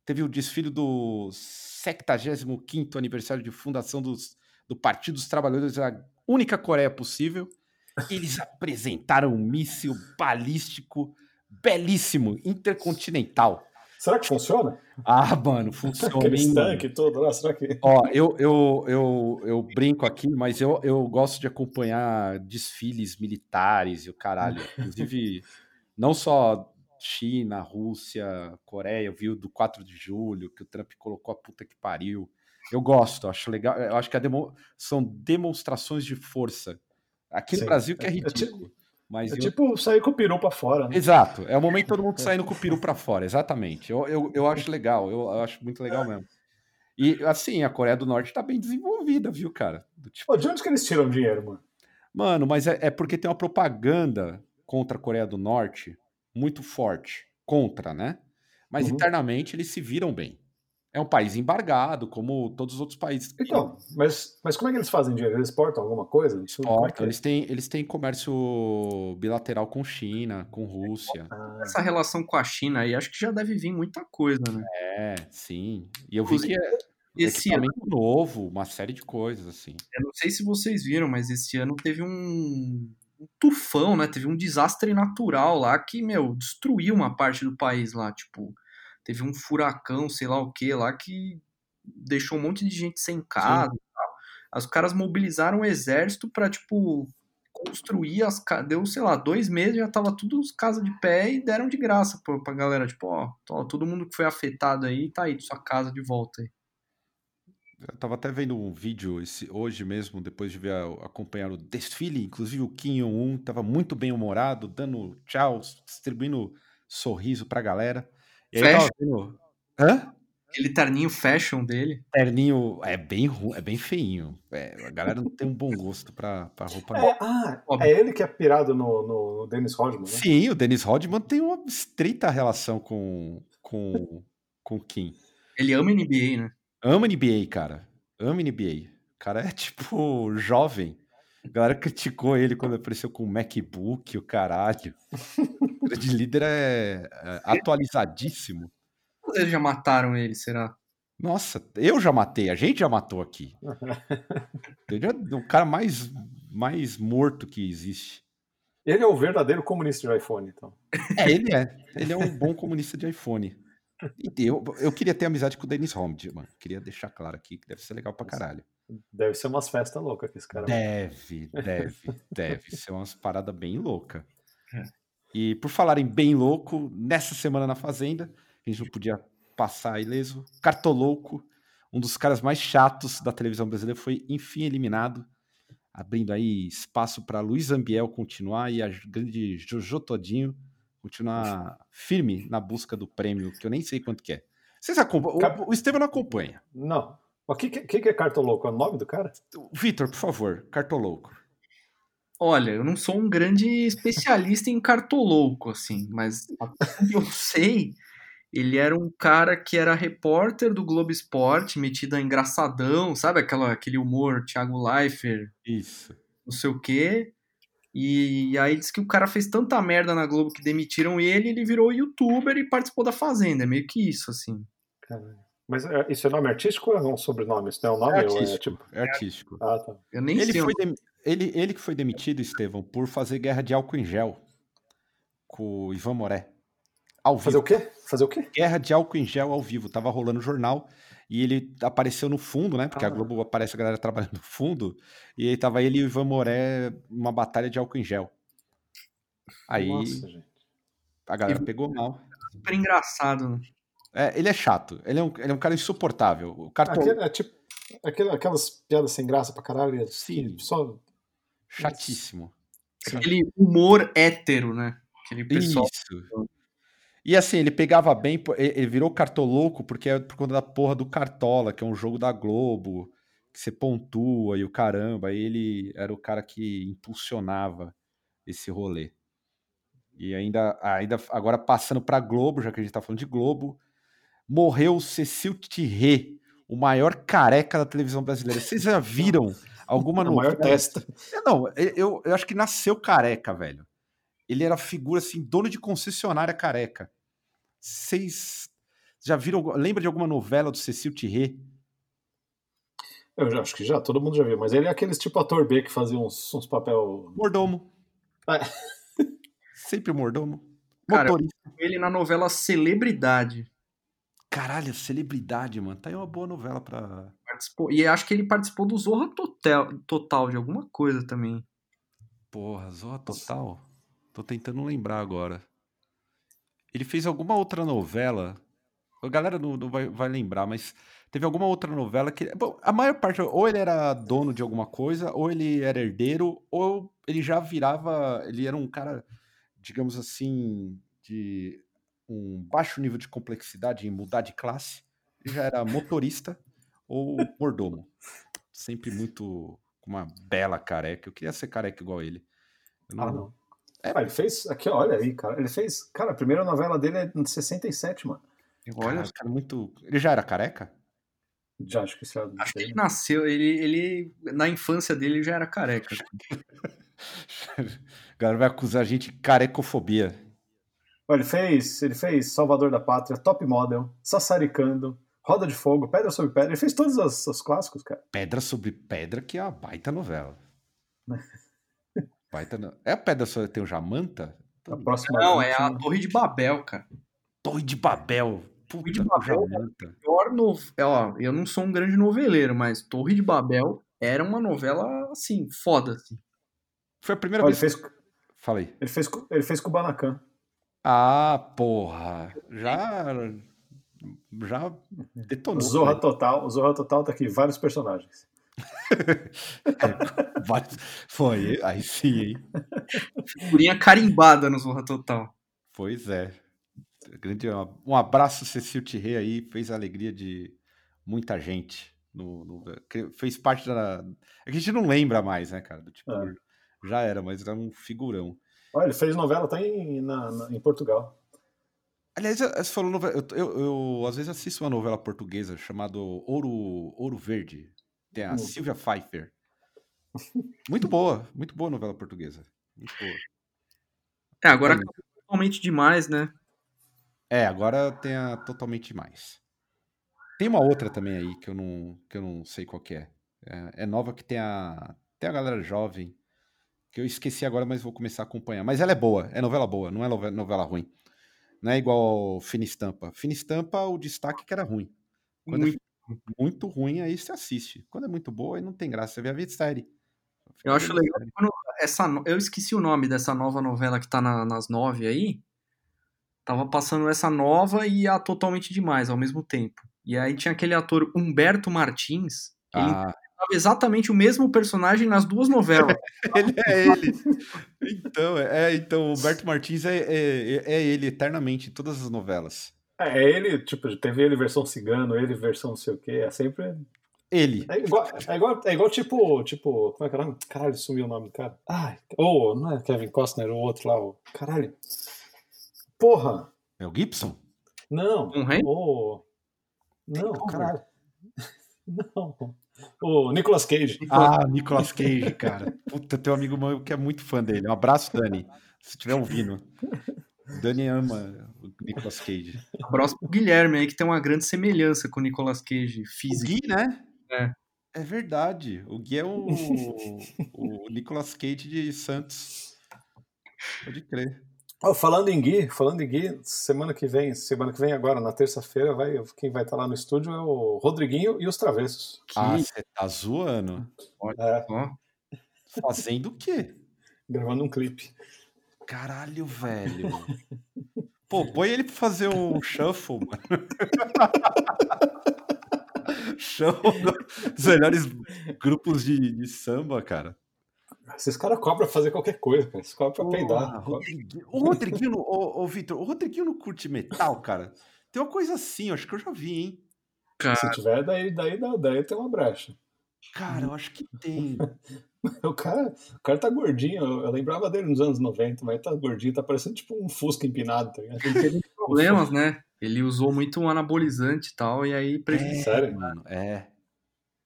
teve o desfile do 75º aniversário de fundação dos, do Partido dos Trabalhadores da única Coreia possível. Eles apresentaram um míssil balístico belíssimo, intercontinental. Será que funciona? Ah, mano, funciona. Aquele tanque todo lá, será que. Ó, eu, eu, eu, eu brinco aqui, mas eu, eu gosto de acompanhar desfiles militares e o caralho. Inclusive, não só China, Rússia, Coreia, eu vi o do 4 de julho, que o Trump colocou a puta que pariu. Eu gosto, acho legal. Eu acho que demo... são demonstrações de força. Aqui Sim. no Brasil que é ridículo. Mas é eu... tipo sair com o peru para fora. Né? Exato. É o momento todo mundo saindo com o peru para fora. Exatamente. Eu, eu, eu acho legal. Eu, eu, acho muito legal mesmo. E assim, a Coreia do Norte tá bem desenvolvida, viu, cara? Tipo... Pô, de onde que eles tiram dinheiro, mano? Mano, mas é, é porque tem uma propaganda contra a Coreia do Norte muito forte. Contra, né? Mas uhum. internamente eles se viram bem. É um país embargado, como todos os outros países. Então, mas, mas como é que eles fazem dinheiro? Eles exportam alguma coisa? É exportam. É é? eles, têm, eles têm comércio bilateral com China, com Rússia. Ah. Essa relação com a China aí, acho que já deve vir muita coisa, né? É, sim. E eu vi que é esse ano novo, uma série de coisas, assim. Eu não sei se vocês viram, mas esse ano teve um, um tufão, né? Teve um desastre natural lá que, meu, destruiu uma parte do país lá, tipo teve um furacão, sei lá o que lá, que deixou um monte de gente sem casa. Os caras mobilizaram o exército para tipo, construir as Deu, sei lá, dois meses, já tava tudo as casas de pé e deram de graça pra, pra galera. Tipo, ó, todo mundo que foi afetado aí, tá aí, sua casa de volta aí. Eu tava até vendo um vídeo esse, hoje mesmo, depois de ver acompanhar o desfile, inclusive o Kim Jong-un tava muito bem humorado, dando tchau, distribuindo sorriso pra galera. E aí fashion. Vendo... Hã? Aquele terninho fashion dele. Terninho é bem é bem feinho. É, a galera não tem um bom gosto pra, pra roupa. É, ah, é ele que é pirado no, no Dennis Rodman, né? Sim, o Dennis Rodman tem uma estreita relação com, com, com Kim. Ele ama NBA, né? Ama NBA, cara. Ama NBA. O cara é tipo jovem. A galera criticou ele quando apareceu com o MacBook, o caralho. O grande líder é, é atualizadíssimo. Eles já mataram ele, será? Nossa, eu já matei, a gente já matou aqui. Ele é o cara mais, mais morto que existe. Ele é o verdadeiro comunista de iPhone, então. É, ele é. Ele é um bom comunista de iPhone. Eu, eu queria ter amizade com o Dennis Rodman. Queria deixar claro aqui que deve ser legal pra caralho. Deve ser umas festas loucas que esse cara Deve, deve, deve ser umas paradas bem loucas. É. E por falar em bem louco, nessa semana na Fazenda, a gente não podia passar ileso. Cartolouco, um dos caras mais chatos da televisão brasileira, foi enfim eliminado, abrindo aí espaço para Luiz Ambiel continuar e a grande Jojo Todinho continuar firme na busca do prêmio, que eu nem sei quanto que é. Vocês acompanham? O, o Estevam não acompanha. Não. O que, que, que é Cartolouco? É o nome do cara? Vitor, por favor, Cartolouco. Olha, eu não sou um grande especialista em cartolouco, assim, mas eu sei, ele era um cara que era repórter do Globo Esporte, metido a engraçadão, sabe? Aquela, aquele humor Thiago Leifert. Isso. Não sei o quê. E aí diz que o cara fez tanta merda na Globo que demitiram ele, ele virou youtuber e participou da Fazenda. É meio que isso, assim. Caramba. Mas é, isso é nome artístico ou é um sobrenome? Isso não é um nome? É artístico. É, tipo... é artístico. Ah, tá. Eu nem ele, sei foi dem... ele, ele que foi demitido, Estevão, por fazer guerra de álcool em gel com o Ivan Moré. Ao vivo. Fazer o quê? Fazer o quê? Guerra de álcool em gel ao vivo. Tava rolando o jornal e ele apareceu no fundo, né? Porque ah. a Globo aparece a galera trabalhando no fundo. E aí tava ele e o Ivan Moré numa batalha de álcool em gel. Aí Nossa, a galera e... pegou mal. Super engraçado, né? É, ele é chato. Ele é um, ele é um cara insuportável. O cartão... Aquele, é tipo aquele, aquelas piadas sem graça pra caralho. Sim. Só... Chatíssimo. Aquele humor hétero, né? Aquele pessoal. Isso. E assim, ele pegava bem, ele virou cartolouco porque é por conta da porra do Cartola, que é um jogo da Globo, que você pontua e o caramba. ele era o cara que impulsionava esse rolê. E ainda, ainda agora passando para Globo, já que a gente tá falando de Globo, morreu Cecil Thierry, o maior careca da televisão brasileira. Vocês já viram alguma novela? maior testa. É, não, eu, eu acho que nasceu careca, velho. Ele era figura assim, dono de concessionária careca. Vocês já viram? Lembra de alguma novela do Cecil Thierry? Eu já, acho que já, todo mundo já viu, mas ele é aquele tipo ator B que fazia uns, uns papel. Mordomo. É. Sempre mordomo. Cara, ele na novela Celebridade. Caralho, celebridade, mano. Tá aí uma boa novela pra. Participou. E acho que ele participou do Zorra Total, total de alguma coisa também. Porra, Zorra Total? Tô tentando lembrar agora. Ele fez alguma outra novela. A galera não, não vai, vai lembrar, mas teve alguma outra novela que. Bom, a maior parte, ou ele era dono de alguma coisa, ou ele era herdeiro, ou ele já virava. Ele era um cara, digamos assim, de um baixo nível de complexidade em mudar de classe. Ele já era motorista ou mordomo. Sempre muito com uma bela careca. Eu queria ser careca igual ele. Eu não... Ah, não. É, ele fez. Aqui, olha aí, cara. Ele fez. Cara, a primeira novela dele é de 67, mano. Olha, cara, muito. Ele já era careca? Já, acho que isso é Acho que ele nasceu, ele, ele. Na infância dele já era careca. o cara vai acusar a gente de carecofobia. Ele fez, ele fez Salvador da Pátria, Top Model, Sassaricando, Roda de Fogo, Pedra sobre Pedra. Ele fez todos os, os clássicos, cara. Pedra sobre Pedra, que é uma baita novela. baita. É a Pedra sobre tem o Jamanta? A próxima Não, é a Torre de Babel, cara. Torre de Babel. Puta, Torre de Babel é pior no... É, ó, eu não sou um grande noveleiro, mas Torre de Babel era uma novela, assim, foda. Assim. Foi a primeira Olha, vez. Ele fez... Falei. Ele fez, ele fez Kubanacan. Ah, porra. Já. Já detonou. Zorra Total. Zorra Total tá aqui, vários personagens. Foi, aí sim, hein? Figurinha carimbada no Zorra Total. Pois é. Grande, um abraço, Cecil Tirré aí, fez a alegria de muita gente. No, no, fez parte da. É que a gente não lembra mais, né, cara? Do tipo, é. já era, mas era um figurão. Olha, ele fez novela até em, na, na, em Portugal. Aliás, você falou novela, eu, eu, eu, às vezes assisto uma novela portuguesa chamada Ouro, Ouro Verde. Tem a. Silvia Pfeiffer. Muito boa, muito boa novela portuguesa. Muito boa. É, agora é totalmente demais, né? É, agora tem a totalmente demais. Tem uma outra também aí que eu não, que eu não sei qual é. é. É nova que tem a, tem a galera jovem que eu esqueci agora, mas vou começar a acompanhar. Mas ela é boa, é novela boa, não é novela ruim. Não é igual Fina Estampa. Fina Estampa, o destaque é que era ruim. Quando muito. É muito ruim, aí você assiste. Quando é muito boa, aí não tem graça. Você vê a vida série. Eu acho legal essa, eu esqueci o nome dessa nova novela que tá na, nas nove aí. Tava passando essa nova e a totalmente demais ao mesmo tempo. E aí tinha aquele ator Humberto Martins. Ele ah exatamente o mesmo personagem nas duas novelas. ele é ele. Então, é, então o Humberto Martins é, é, é, ele eternamente em todas as novelas. É, é ele, tipo, teve ele versão cigano, ele versão não sei o quê, é sempre. Ele. É igual, é igual, é igual tipo, tipo, como é que é o nome? Caralho, sumiu o nome do cara. Ai, ou, oh, não é Kevin Costner, o outro lá, o. Caralho. Porra! É o Gibson? Não. Um rei? Oh. Não, caralho. Não. O Nicolas Cage. Ah, Nicolas Cage, cara. Puta, teu amigo meu que é muito fã dele. Um abraço, Dani. Se estiver ouvindo. Dani ama o Nicolas Cage. Abraço pro Guilherme aí, que tem uma grande semelhança com o Nicolas Cage físico. O Gui, né? É. É verdade. O Gui é o, o Nicolas Cage de Santos. Pode crer. Oh, falando em Gui, falando em Gui, semana que vem, semana que vem agora, na terça-feira, vai, quem vai estar lá no estúdio é o Rodriguinho e os Travessos. Ah, você tá zoando. É. Fazendo o quê? Gravando um clipe. Caralho, velho. Pô, põe ele pra fazer um shuffle, mano. shuffle dos melhores grupos de, de samba, cara. Esses caras cobram pra fazer qualquer coisa, cara. Esses cobram pra peidar. Rodriguinho, o Rodriguinho, ô, ô Vitor, o Rodriguinho não curte metal, cara? Tem uma coisa assim, acho que eu já vi, hein? Cara... Se tiver, daí, daí, daí, daí tem uma brecha. Cara, eu acho que tem. o, cara, o cara tá gordinho, eu, eu, lembrava dele nos anos 90, mas tá gordinho, tá parecendo tipo um Fusca empinado, tá ligado? Ele teve problemas, né? Ele usou muito um anabolizante e tal, e aí... É, Sério? Mano, é.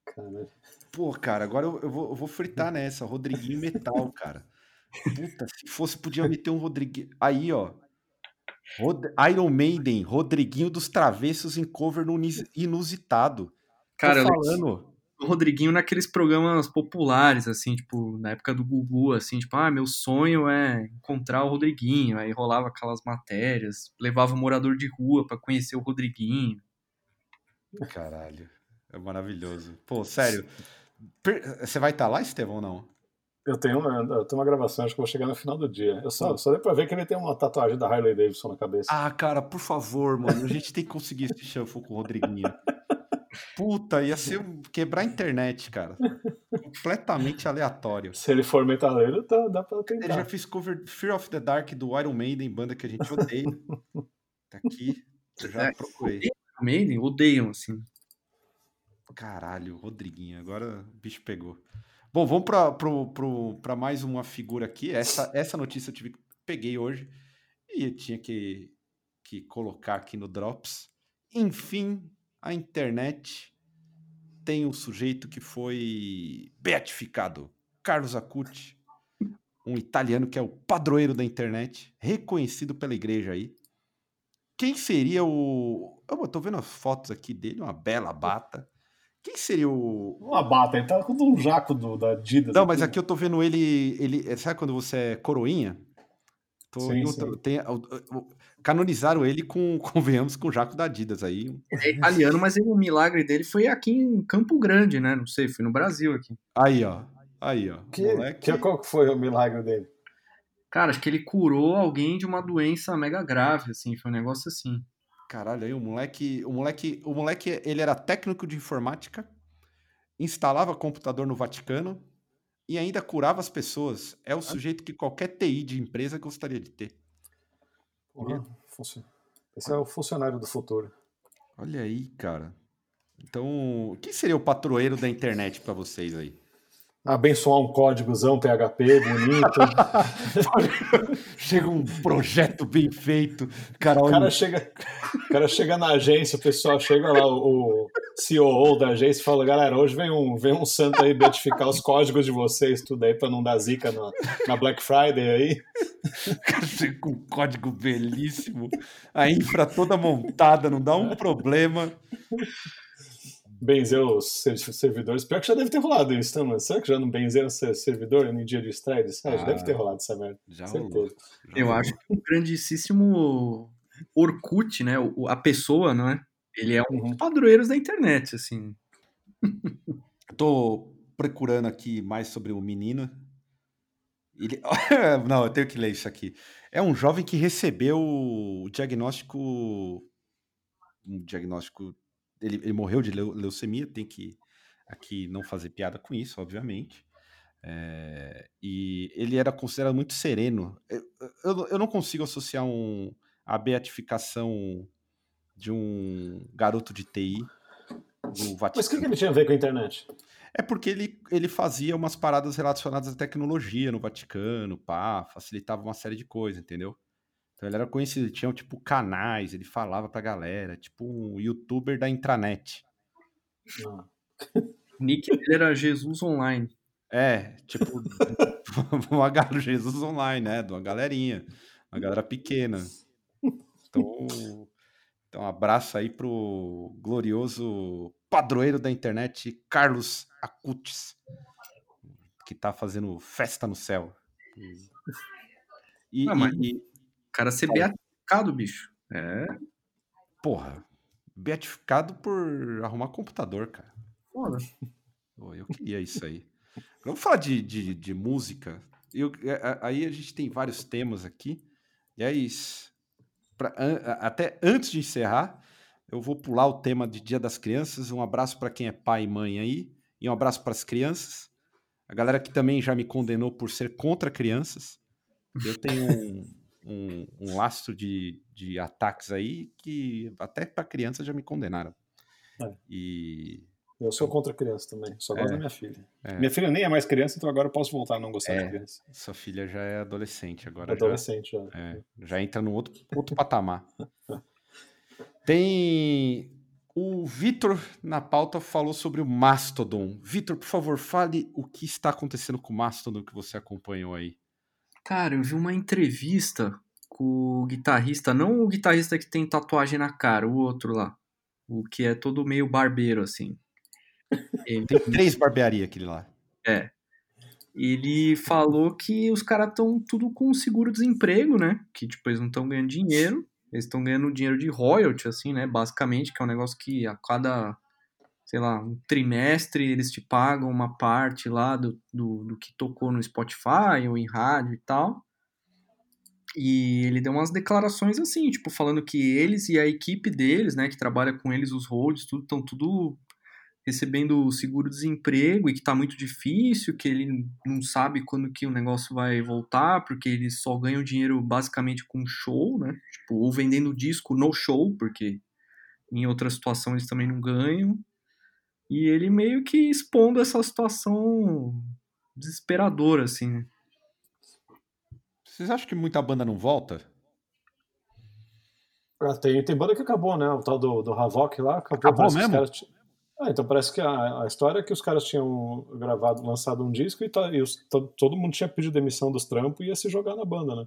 Caralho. Pô, cara, agora eu, eu, vou, eu vou, fritar nessa. Rodriguinho Metal, cara. Puta, se fosse, podia meter um Rodriguinho. Aí, ó. Rod... Iron Maiden, Rodriguinho dos Travessos em cover no inusitado. Cara, Tô falando. O Rodriguinho naqueles programas populares, assim, tipo, na época do Gugu, assim, tipo, ah, meu sonho é encontrar o Rodriguinho. Aí rolava aquelas matérias, levava o morador de rua para conhecer o Rodriguinho. Caralho. É maravilhoso. Pô, sério. Você vai estar tá lá, Estevão, ou não? Eu tenho, uma, eu tenho uma gravação, acho que vou chegar no final do dia. Eu só, só dei pra ver que ele tem uma tatuagem da Harley Davidson na cabeça. Ah, cara, por favor, mano. A gente tem que conseguir esse shuffle com o Rodriguinho. Puta, ia ser quebrar a internet, cara. Completamente aleatório. Se ele for metaleiro, tá, dá pra tentar. Ele já fez cover Fear of the Dark do Iron Maiden, banda que a gente odeia. tá aqui. Eu já é, procurei. Iron Maiden? Odeiam, assim. Caralho, Rodriguinho, agora o bicho pegou. Bom, vamos para mais uma figura aqui. Essa, essa notícia eu tive, peguei hoje e eu tinha que, que colocar aqui no Drops. Enfim, a internet tem um sujeito que foi beatificado, Carlos Acuti, um italiano que é o padroeiro da internet, reconhecido pela igreja aí. Quem seria o. Eu tô vendo as fotos aqui dele, uma bela bata. Quem seria o. Uma bata, ele tá com um jaco do, da Adidas. Não, mas aqui eu tô vendo ele, ele. Sabe quando você é coroinha? Tô sim, sim. Tem, canonizaram ele com, convenhamos, com o jaco da Adidas aí. Ele é italiano, mas ele, o milagre dele foi aqui em Campo Grande, né? Não sei, foi no Brasil aqui. Aí, ó. Aí, ó. Que, moleque... que, qual foi o milagre dele? Cara, acho que ele curou alguém de uma doença mega grave, assim, foi um negócio assim. Caralho, aí o moleque, o moleque, o moleque, ele era técnico de informática, instalava computador no Vaticano e ainda curava as pessoas. É o sujeito que qualquer TI de empresa gostaria de ter. Porra, esse é o funcionário do futuro. Olha aí, cara. Então, quem seria o patroeiro da internet para vocês aí? Abençoar um códigozão PHP bonito. chega um projeto bem feito. Cara, o cara, chega, o cara chega na agência, o pessoal chega lá, o, CEO da agência fala: galera, hoje vem um, vem um santo aí beatificar os códigos de vocês, tudo aí, para não dar zica na, na Black Friday aí. Chega com um código belíssimo, a infra toda montada, não dá um problema benzer os servidores. Pior que já deve ter rolado isso, tá, mano? Será que já não benzeram o servidor no dia de estreia de site? Ah, deve ter rolado essa merda. Já certeza. Já Eu acho que o grandíssimo Orkut, né? A pessoa, não é? Ele é um uhum. padroeiro da internet, assim. Tô procurando aqui mais sobre o menino. Ele... não, eu tenho que ler isso aqui. É um jovem que recebeu o diagnóstico um diagnóstico ele, ele morreu de leucemia, tem que aqui não fazer piada com isso, obviamente. É, e ele era considerado muito sereno. Eu, eu, eu, não consigo associar um, a beatificação de um garoto de TI do Vaticano. Mas o que, ele tinha a ver com a internet? É porque ele, ele fazia umas paradas relacionadas à tecnologia no Vaticano, pá, facilitava uma série de coisas, entendeu? Então ele era conhecido, ele tinha tipo canais, ele falava pra galera, tipo um youtuber da intranet. Ah. Nick dele era Jesus Online. É, tipo, uma galera Jesus Online, né? De uma galerinha, uma galera pequena. Então, então um abraço aí pro glorioso padroeiro da internet, Carlos Acutis, que tá fazendo festa no céu. E, Não, mas... e, cara ser beatificado, bicho. É. Porra. Beatificado por arrumar computador, cara. Foda. eu queria isso aí. Vamos falar de, de, de música. Eu, é, aí a gente tem vários temas aqui. E aí, pra, até antes de encerrar, eu vou pular o tema de Dia das Crianças. Um abraço para quem é pai e mãe aí. E um abraço para as crianças. A galera que também já me condenou por ser contra crianças. Eu tenho um, um, um lastro de, de ataques aí que até para criança já me condenaram. É. E eu sou contra criança também, só gosto é, da minha filha. É. Minha filha nem é mais criança, então agora eu posso voltar a não gostar é, de criança. Sua filha já é adolescente agora. Adolescente já. Já, é, já entra no outro, outro patamar. Tem. O Vitor na pauta falou sobre o Mastodon. Vitor, por favor, fale o que está acontecendo com o Mastodon que você acompanhou aí. Cara, eu vi uma entrevista com o guitarrista, não o guitarrista que tem tatuagem na cara, o outro lá. O que é todo meio barbeiro, assim. Ele... Tem três barbearias aquele lá. É. Ele falou que os caras estão tudo com seguro-desemprego, né? Que, tipo, eles não estão ganhando dinheiro. Eles estão ganhando dinheiro de royalty, assim, né? Basicamente, que é um negócio que a cada, sei lá, um trimestre eles te pagam uma parte lá do, do, do que tocou no Spotify ou em rádio e tal. E ele deu umas declarações assim, tipo, falando que eles e a equipe deles, né, que trabalha com eles, os holds, tudo, estão tudo recebendo seguro-desemprego e que tá muito difícil, que ele não sabe quando que o negócio vai voltar, porque eles só ganham dinheiro basicamente com show, né? Tipo, ou vendendo disco no show, porque em outra situação eles também não ganham. E ele meio que expondo essa situação desesperadora, assim, né? Vocês acham que muita banda não volta? Ah, tem, tem banda que acabou, né? O tal do, do Havok lá acabou. Acabou mesmo? Caras... Ah, então parece que a, a, história é que os caras tinham gravado, lançado um disco e, tá, e os, todo, todo, mundo tinha pedido demissão dos trampos e ia se jogar na banda, né?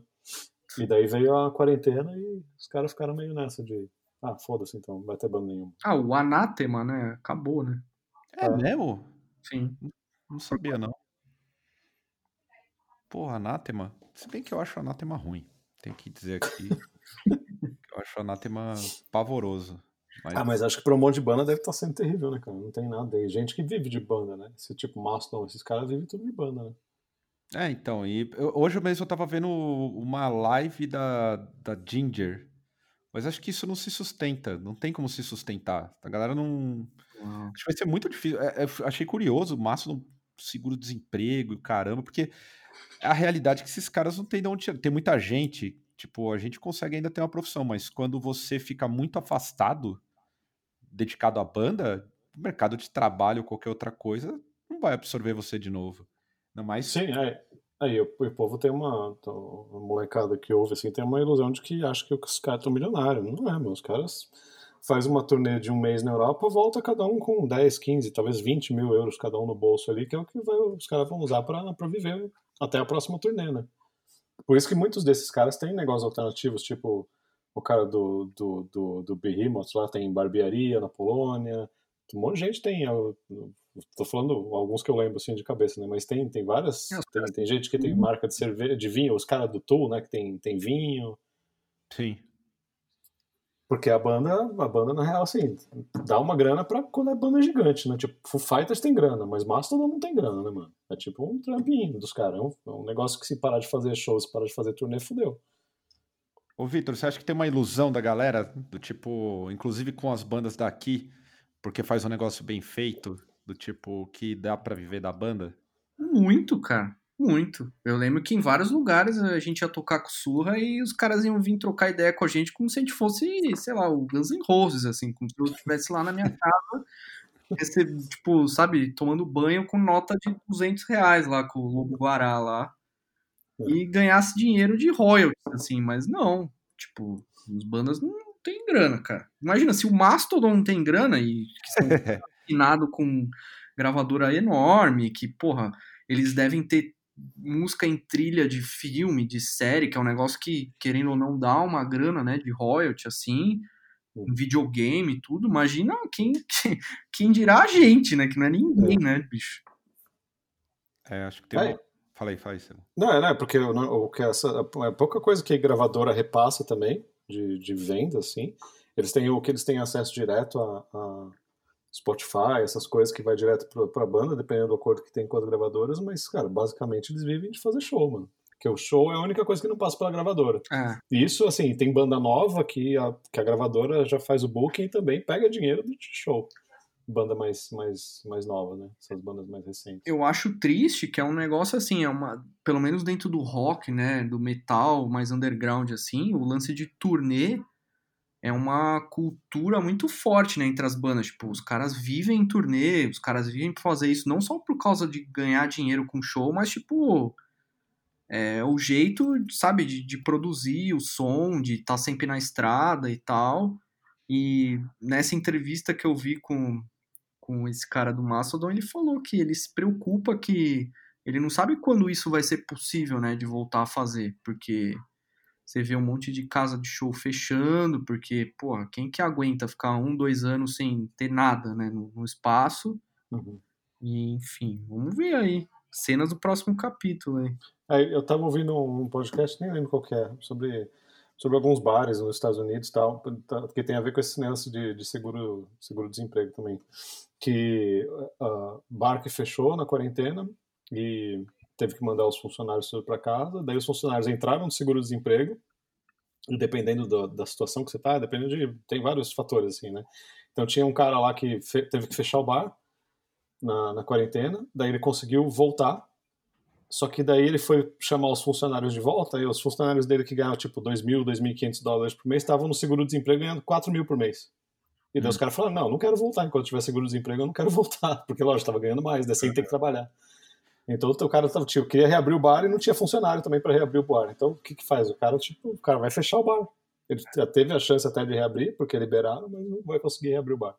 E daí veio a quarentena e os caras ficaram meio nessa de. Ah, foda-se então, não vai ter banda nenhuma. Ah, o Anátema, né? Acabou, né? É, é. mesmo? Sim. Não sabia, não. Porra, Anátema. Se bem que eu acho o Anátema ruim. Tem que dizer aqui. eu acho o Anátema pavoroso. Mas... Ah, mas acho que pra um monte de banda deve estar tá sendo terrível, né, cara? Não tem nada. Tem gente que vive de banda, né? Esse tipo Mastodon, esses caras vivem tudo de banda, né? É, então, e eu, hoje mesmo eu tava vendo uma live da, da Ginger, mas acho que isso não se sustenta, não tem como se sustentar. A galera não. Acho que vai ser muito difícil. É, é, achei curioso, o Mastodon seguro-desemprego e caramba, porque a realidade é que esses caras não têm de onde tirar. Tem muita gente, tipo, a gente consegue ainda ter uma profissão, mas quando você fica muito afastado, dedicado à banda, o mercado de trabalho ou qualquer outra coisa não vai absorver você de novo. Não mais. Sim, é. Aí o, o povo tem uma, uma molecada que ouve assim, tem uma ilusão de que acha que os caras estão milionários. Não é, meu. Os caras faz uma turnê de um mês na Europa, volta cada um com 10, 15, talvez 20 mil euros cada um no bolso ali, que é o que vai, os caras vão usar para viver até a próxima turnê, né? Por isso que muitos desses caras têm negócios alternativos, tipo o cara do, do, do, do Behemoth lá tem barbearia na Polônia, um monte de gente tem, eu, tô falando alguns que eu lembro assim de cabeça, né? Mas tem, tem várias, tem, tem gente que tem marca de cerveja, de vinho, os caras do Tool, né? Que tem, tem vinho. Sim. Porque a banda, a banda, na real, assim, dá uma grana pra quando é banda gigante, né? Tipo, Foo Fighters tem grana, mas Mastodon não tem grana, né, mano? É tipo um trampinho dos caras. É um, é um negócio que se parar de fazer shows, se parar de fazer turnê, fudeu. Ô, Vitor, você acha que tem uma ilusão da galera, do tipo, inclusive com as bandas daqui, porque faz um negócio bem feito, do tipo, que dá para viver da banda? Muito, cara. Muito. Eu lembro que em vários lugares a gente ia tocar com surra e os caras iam vir trocar ideia com a gente como se a gente fosse, sei lá, o Guns N' Roses, assim, como se eu estivesse lá na minha casa, esse, tipo, sabe, tomando banho com nota de 200 reais lá, com o Lobo Guará lá, e ganhasse dinheiro de royalties, assim, mas não, tipo, as bandas não tem grana, cara. Imagina, se o Mastodon não tem grana e que assinado com gravadora enorme, que, porra, eles devem ter música em trilha de filme, de série, que é um negócio que, querendo ou não, dá uma grana, né, de royalty, assim, um videogame e tudo. Imagina quem, quem, quem dirá a gente, né, que não é ninguém, é. né, bicho. É, acho que tem é. uma... Fala aí, fala aí, Não, é, né, porque o que essa, é pouca coisa que a gravadora repassa também, de, de venda, assim. Eles têm o que eles têm acesso direto a, a Spotify, essas coisas que vai direto pra, a banda, dependendo do acordo que tem com as gravadoras, mas, cara, basicamente eles vivem de fazer show, mano. Porque o show é a única coisa que não passa pela gravadora. É. Isso, assim, tem banda nova que a, que a gravadora já faz o booking e também pega dinheiro do show. Banda mais, mais, mais nova, né? Essas bandas mais recentes. Eu acho triste que é um negócio assim, é uma. Pelo menos dentro do rock, né? Do metal mais underground, assim, o lance de turnê é uma cultura muito forte, né, entre as bandas. Tipo, os caras vivem em turnê, os caras vivem por fazer isso não só por causa de ganhar dinheiro com show, mas, tipo, é o jeito, sabe, de, de produzir o som, de estar tá sempre na estrada e tal. E nessa entrevista que eu vi com, com esse cara do Mastodon, ele falou que ele se preocupa que ele não sabe quando isso vai ser possível, né, de voltar a fazer, porque você vê um monte de casa de show fechando, porque, pô, quem que aguenta ficar um, dois anos sem ter nada, né, no, no espaço? Uhum. E, enfim, vamos ver aí. Cenas do próximo capítulo aí. É, eu tava ouvindo um podcast, nem lembro qual que é, sobre sobre alguns bares nos Estados Unidos tal, que tem a ver com esse negócio de, de seguro seguro desemprego também, que uh, bar que fechou na quarentena e teve que mandar os funcionários para casa, daí os funcionários entraram no seguro desemprego e dependendo do, da situação que você tá, dependendo de tem vários fatores assim, né? Então tinha um cara lá que fe, teve que fechar o bar na, na quarentena, daí ele conseguiu voltar só que daí ele foi chamar os funcionários de volta e os funcionários dele que ganham tipo 2 mil, 2.500 dólares por mês estavam no seguro-desemprego ganhando 4 mil por mês. E daí hum. os caras falaram, não, não quero voltar enquanto tiver seguro-desemprego, eu não quero voltar, porque lógico, estava ganhando mais, daí sem ter que trabalhar. Então o cara tava, tipo, queria reabrir o bar e não tinha funcionário também para reabrir o bar. Então o que que faz? O cara, tipo, o cara vai fechar o bar. Ele já teve a chance até de reabrir, porque liberaram, mas não vai conseguir reabrir o bar.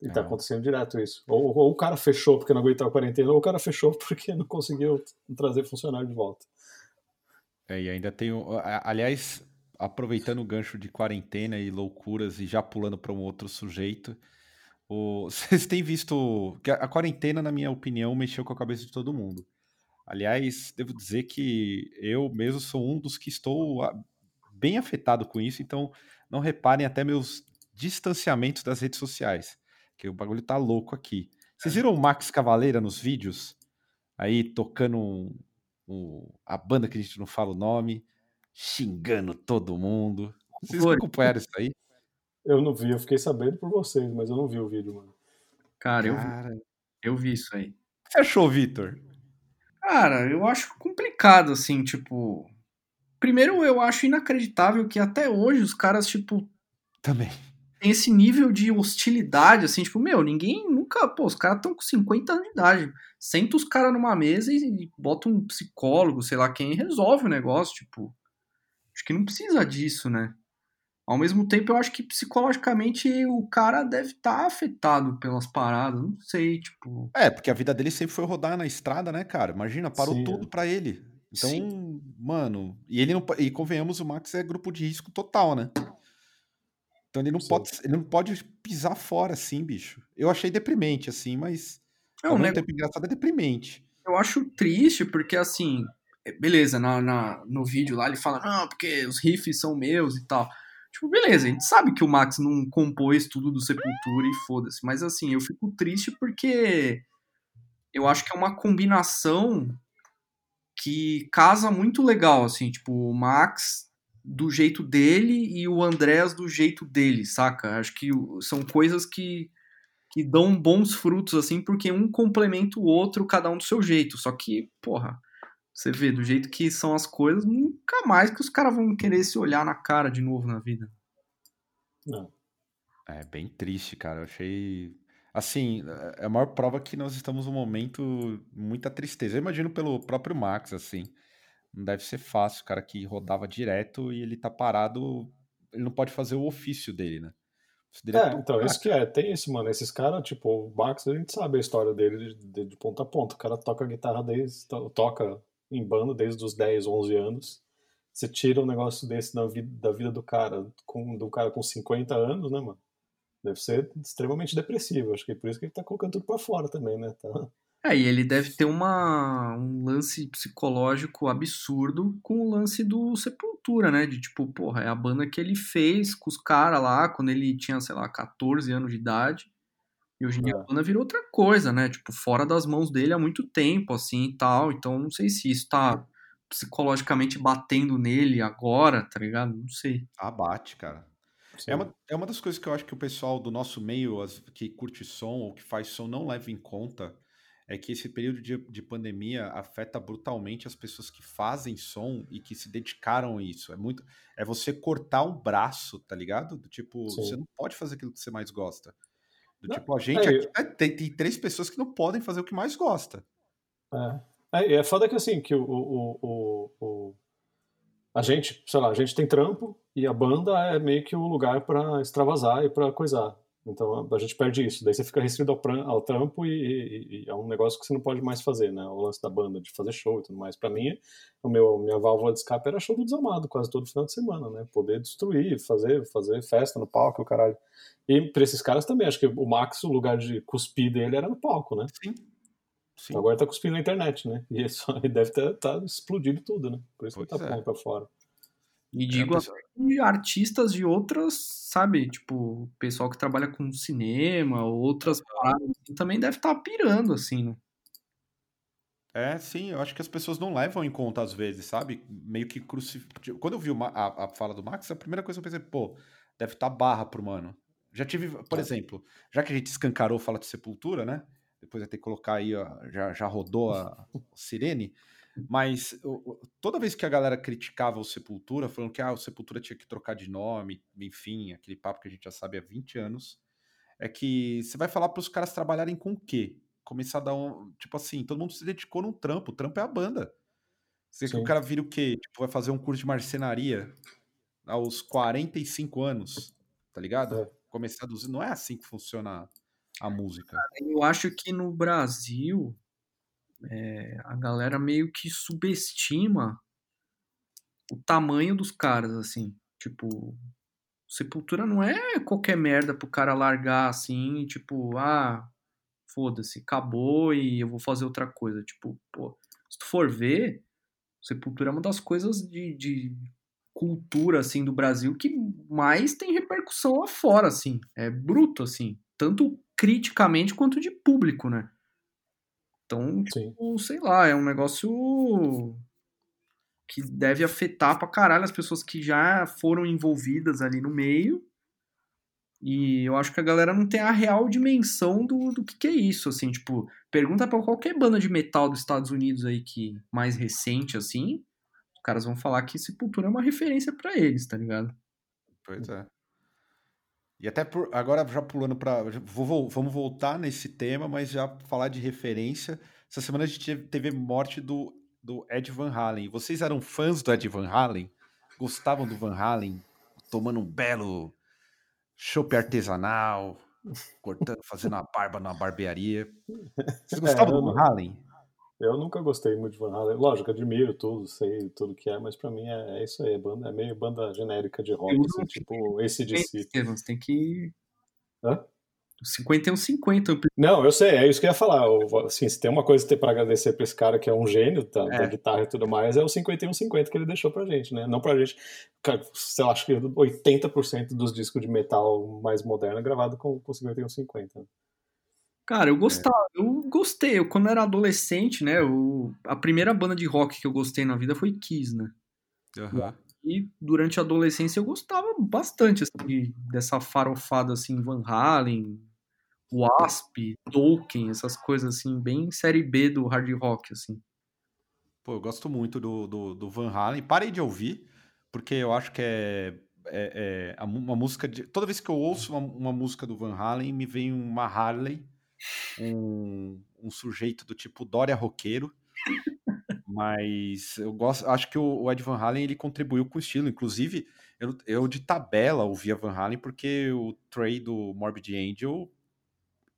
E tá acontecendo direto isso. Ou, ou, o cara fechou porque não aguentava a quarentena, ou o cara fechou porque não conseguiu trazer funcionário de volta. É, e ainda tem. Aliás, aproveitando o gancho de quarentena e loucuras e já pulando para um outro sujeito, o, vocês têm visto. que A quarentena, na minha opinião, mexeu com a cabeça de todo mundo. Aliás, devo dizer que eu mesmo sou um dos que estou bem afetado com isso, então não reparem até meus distanciamentos das redes sociais que o bagulho tá louco aqui. Vocês é. viram o Max Cavaleira nos vídeos? Aí tocando um, um, a banda que a gente não fala o nome, xingando todo mundo. Vocês Foi. acompanharam isso aí? Eu não vi, eu fiquei sabendo por vocês, mas eu não vi o vídeo, mano. Cara, Cara... eu vi. Eu vi isso aí. O que você achou, Vitor? Cara, eu acho complicado, assim, tipo. Primeiro, eu acho inacreditável que até hoje os caras, tipo. Também tem esse nível de hostilidade, assim, tipo, meu, ninguém nunca, pô, os caras estão com 50 anos de idade. Senta os caras numa mesa e bota um psicólogo, sei lá quem, e resolve o negócio, tipo. Acho que não precisa disso, né? Ao mesmo tempo, eu acho que psicologicamente o cara deve estar tá afetado pelas paradas, não sei, tipo. É, porque a vida dele sempre foi rodar na estrada, né, cara? Imagina, parou Sim, tudo é. pra ele. Então, Sim. mano, e ele não. E convenhamos, o Max é grupo de risco total, né? Então ele não, pode, ele não pode pisar fora assim, bicho. Eu achei deprimente, assim, mas. Não, ao mesmo tempo engraçado é deprimente. Eu acho triste, porque assim. É, beleza, na, na, no vídeo lá ele fala, não, porque os riffs são meus e tal. Tipo, beleza, a gente sabe que o Max não compôs tudo do Sepultura e foda-se. Mas assim, eu fico triste porque eu acho que é uma combinação que casa muito legal, assim, tipo, o Max do jeito dele e o Andrés do jeito dele, saca? Acho que são coisas que, que dão bons frutos, assim, porque um complementa o outro, cada um do seu jeito. Só que, porra, você vê, do jeito que são as coisas, nunca mais que os caras vão querer se olhar na cara de novo na vida. Não. É bem triste, cara. Eu achei. Assim, é a maior prova que nós estamos num momento muita tristeza. Eu imagino pelo próprio Max, assim. Não deve ser fácil, o cara que rodava direto e ele tá parado, ele não pode fazer o ofício dele, né? Dele é, é então, isso que é, tem isso, mano. Esses caras, tipo, o Bax, a gente sabe a história dele de, de, de, ponta a ponta. O cara toca guitarra desde. toca em banda desde os 10, 11 anos. Você tira um negócio desse da vida, da vida do cara, com, do cara com 50 anos, né, mano? Deve ser extremamente depressivo. Acho que é por isso que ele tá colocando tudo pra fora também, né? Tá, é, e ele deve ter uma, um lance psicológico absurdo com o lance do Sepultura, né? De tipo, porra, é a banda que ele fez com os caras lá quando ele tinha, sei lá, 14 anos de idade. E hoje em dia a é. banda virou outra coisa, né? Tipo, fora das mãos dele há muito tempo, assim e tal. Então não sei se isso tá psicologicamente batendo nele agora, tá ligado? Não sei. Abate, cara. É uma, é uma das coisas que eu acho que o pessoal do nosso meio, as, que curte som ou que faz som, não leva em conta é que esse período de, de pandemia afeta brutalmente as pessoas que fazem som e que se dedicaram a isso. É muito. É você cortar um braço, tá ligado? Do tipo, Sim. você não pode fazer aquilo que você mais gosta. Do não, tipo, a gente é, aqui, né, tem, tem, três pessoas que não podem fazer o que mais gosta. É. É, é foda que assim, que o, o, o, o, a gente, sei lá, a gente tem trampo e a banda é meio que o lugar para extravasar e para coisar. Então a gente perde isso. Daí você fica restrito ao, ao trampo e, e, e, é um negócio que você não pode mais fazer, né? O lance da banda, de fazer show e tudo mais. Para mim, o meu, minha válvula de escape era show do Desamado, quase todo final de semana, né? Poder destruir, fazer, fazer festa no palco, o caralho. E pra esses caras também, acho que o Max, o lugar de cuspir dele era no palco, né? Sim. Sim. Agora tá cuspindo na internet, né? E só, ele deve estar tá explodindo tudo, né? Por isso pois que tá é. pra fora. E digo pessoa- até artistas de outras, sabe? Tipo, pessoal que trabalha com cinema, outras paradas, também deve estar pirando, assim, né? É, sim, eu acho que as pessoas não levam em conta às vezes, sabe? Meio que crucificado. Quando eu vi a, a fala do Max, a primeira coisa que eu pensei, pô, deve estar barra pro mano. Já tive, por É. exemplo, já que a gente escancarou fala de Sepultura, né? Depois vai ter que colocar aí, ó, já, já rodou a sirene. Mas toda vez que a galera criticava o Sepultura, falando que ah, o Sepultura tinha que trocar de nome, enfim, aquele papo que a gente já sabe há 20 anos, é que você vai falar para os caras trabalharem com o quê? Começar a dar um. Tipo assim, todo mundo se dedicou num trampo. O trampo é a banda. Você quer que o cara vira o quê? Tipo, vai fazer um curso de marcenaria aos 45 anos, tá ligado? É. Começar a duzir. Não é assim que funciona a música. Eu acho que no Brasil é, a galera meio que subestima o tamanho dos caras, assim. Tipo, Sepultura não é qualquer merda pro cara largar assim, tipo, ah, foda-se, acabou e eu vou fazer outra coisa. Tipo, pô, se tu for ver, Sepultura é uma das coisas de, de cultura, assim, do Brasil que mais tem repercussão lá fora, assim. É bruto, assim. Tanto criticamente quanto de público, né? Então, tipo, sei lá, é um negócio que deve afetar pra caralho as pessoas que já foram envolvidas ali no meio. E eu acho que a galera não tem a real dimensão do, do que, que é isso, assim, tipo, pergunta pra qualquer banda de metal dos Estados Unidos aí que mais recente, assim, os caras vão falar que Sepultura é uma referência pra eles, tá ligado? Pois é. E até por, agora já pulando para vamos voltar nesse tema, mas já falar de referência. Essa semana a gente teve, morte do, do Ed Van Halen. Vocês eram fãs do Ed Van Halen? Gostavam do Van Halen? Tomando um belo chopp artesanal, cortando, fazendo uma barba numa barbearia. Vocês gostavam É, do Van Halen? Eu nunca gostei muito de Van Halen. Lógico, admiro tudo, sei tudo que é, mas pra mim é, é isso aí, é, banda, é meio banda genérica de rock, assim, tipo ACDC. Estevam, você tem que. Hã? 51-50. eu Não, eu sei, é isso que eu ia falar. Eu, Assim, se tem uma coisa que tem pra agradecer pra esse cara que é um gênio da, da É. guitarra e tudo mais, é o 5150 que ele deixou pra gente, né? Não pra gente. Sei lá, acho que 80% dos discos de metal mais moderno é gravado com, com 5150. Cara, eu gostava, eu gostei. Eu, quando era adolescente, né? Eu, a primeira banda de rock que eu gostei na vida foi Kiss, né? Aham. E durante a adolescência eu gostava bastante assim, de- dessa farofada assim, Van Halen, Wasp, Tolkien, essas coisas assim, bem série B do hard rock, assim. Pô, eu gosto muito do, do, do Van Halen. Parei de ouvir, porque eu acho que é, é, é uma música de. Toda vez que eu ouço uma, uma música do Van Halen, me vem uma Harley, um, um sujeito do tipo Dória Roqueiro. Mas eu gosto, acho que o, Ed Van Halen ele contribuiu com o estilo. Inclusive, eu, eu de tabela ouvia Van Halen porque o Trey do Morbid Angel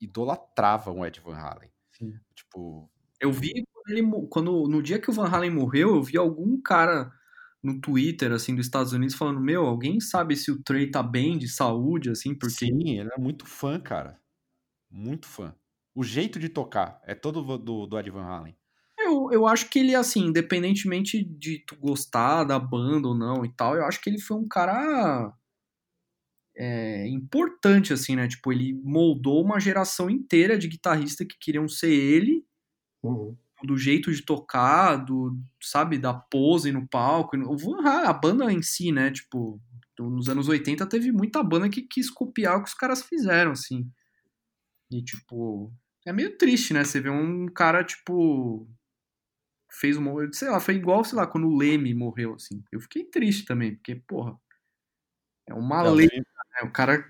idolatrava o Ed Van Halen. Sim. Tipo, Eu vi quando, ele quando no dia que o Van Halen morreu, eu vi algum cara no Twitter assim dos Estados Unidos falando: "Meu, alguém sabe se o Trey tá bem de saúde assim, porque Sim, ele é muito fã, cara. Muito fã. O jeito de tocar é todo do, do Ed Van Halen. Eu, eu acho que ele, assim, independentemente de tu gostar da banda ou não e tal, eu acho que ele foi um cara é, importante, assim, né? Tipo, ele moldou uma geração inteira de guitarristas que queriam ser ele, Uhum. do jeito de tocar, do, sabe, da pose no palco. O Van Halen, a banda em si, né? Tipo, nos anos 80 teve muita banda que quis copiar o que os caras fizeram, assim. E, tipo, é meio triste, né? Você vê um cara, tipo, fez uma. Sei lá, foi igual, sei lá, quando o Leme morreu, assim. Eu fiquei triste também, porque, porra. É uma Não, lenda, né? O cara.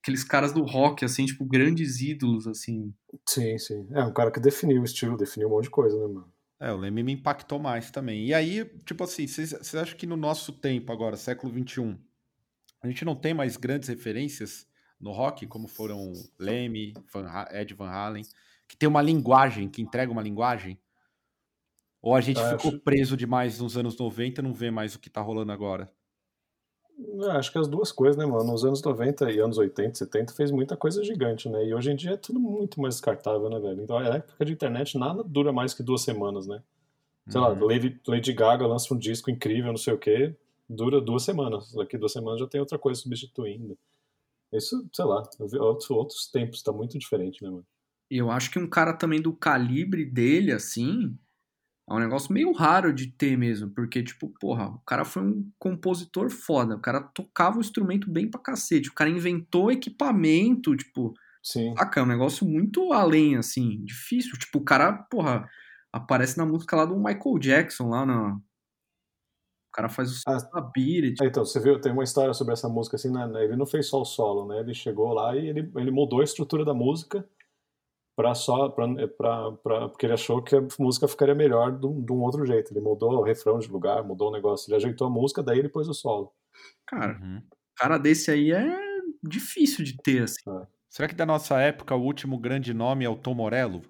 Aqueles caras do rock, assim, tipo, grandes ídolos, assim. Sim, sim. É um cara que definiu o estilo, definiu um monte de coisa, né, mano? É, o Leme me impactou mais também. E aí, tipo assim, vocês vocês acham que no nosso tempo agora, século XXI, a gente não tem mais grandes referências no rock, como foram Leme, Van Ed Van Halen, que tem uma linguagem, que entrega uma linguagem? Ou a gente Ah, ficou acho- preso demais nos anos 90 e não vê mais o que tá rolando agora? É, acho que as duas coisas, né, mano? Nos anos 90 e anos 80, 70 fez muita coisa gigante, né? E hoje em dia é tudo muito mais descartável, né, velho? Então, a época de internet nada dura mais que duas semanas, né? Sei lá, Uhum. Lady, Lady Gaga lança um disco incrível, não sei o quê. dura duas semanas. Daqui duas semanas já tem outra coisa substituindo. Isso, sei lá, outros, outros tempos, tá muito diferente, né, mano? Eu acho que um cara também do calibre dele, assim, é um negócio meio raro de ter mesmo, porque, tipo, porra, o cara foi um compositor foda, o cara tocava o instrumento bem pra cacete, o cara inventou equipamento, tipo, Sim. saca? É um negócio muito além, assim, difícil. Tipo, o cara, porra, aparece na música lá do Michael Jackson, lá na. O cara faz o Ah. Stability. É, Então, você viu, tem uma história sobre essa música, assim, né? ele não fez só o solo, né? Ele chegou lá e ele, ele mudou a estrutura da música para só, pra, pra, pra- porque ele achou que a música ficaria melhor de um, de um outro jeito. Ele mudou o refrão de lugar, mudou o negócio, ele ajeitou a música, daí ele pôs o solo. Cara, Uhum. cara desse aí é difícil de ter, assim. Será que da nossa época o último grande nome é o Tom Morello?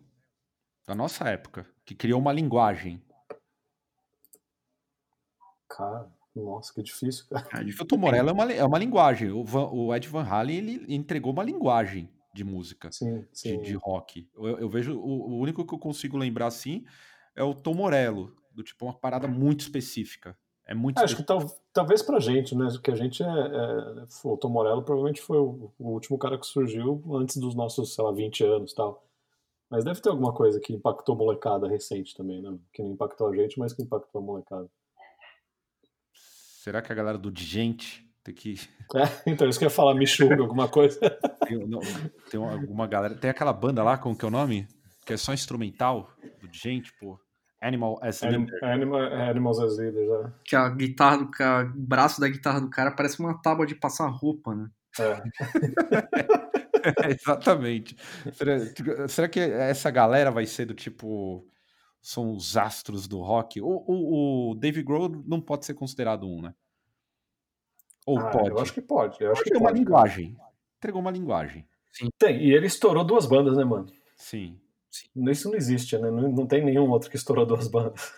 Da nossa época, que criou uma linguagem. Cara, nossa, que difícil, cara. É difícil. O Tom Morello é uma, é uma linguagem. O, Van- o Ed Van Halen ele entregou uma linguagem de música, Sim, de, sim. de rock. Eu, eu vejo o, o único que eu consigo lembrar assim é o Tom Morello, do tipo uma parada muito específica. É muito Acho que específica. tal, talvez pra gente, né? Porque a gente é, é. O Tom Morello provavelmente foi o, o último cara que surgiu antes dos nossos, sei lá, 20 anos e tal. Mas deve ter alguma coisa que impactou a molecada recente também, né? Que não impactou a gente, mas que impactou a molecada. Será que a galera do Digente tem que É, então, isso que eu ia falar, Michuga, alguma coisa. tem, não, tem alguma galera, tem aquela banda lá como que é o nome? Que é só instrumental do Digente, pô. Animal as Anim- Leader. Animal, Animals as Leaders, né? Que a guitarra do cara, o braço da guitarra do cara parece uma tábua de passar roupa, né? É. Exatamente. Será, será que essa galera vai ser do tipo. São os astros do rock? O, o, o Dave Grohl não pode ser considerado um, né? Ou Ah, pode? Eu acho que pode. Eu acho que Entregou uma pode. cara. linguagem. Entregou uma linguagem. Tem, e ele estourou duas bandas, né, mano? Sim. Isso não existe, né? Não, não tem nenhum outro que estourou duas bandas.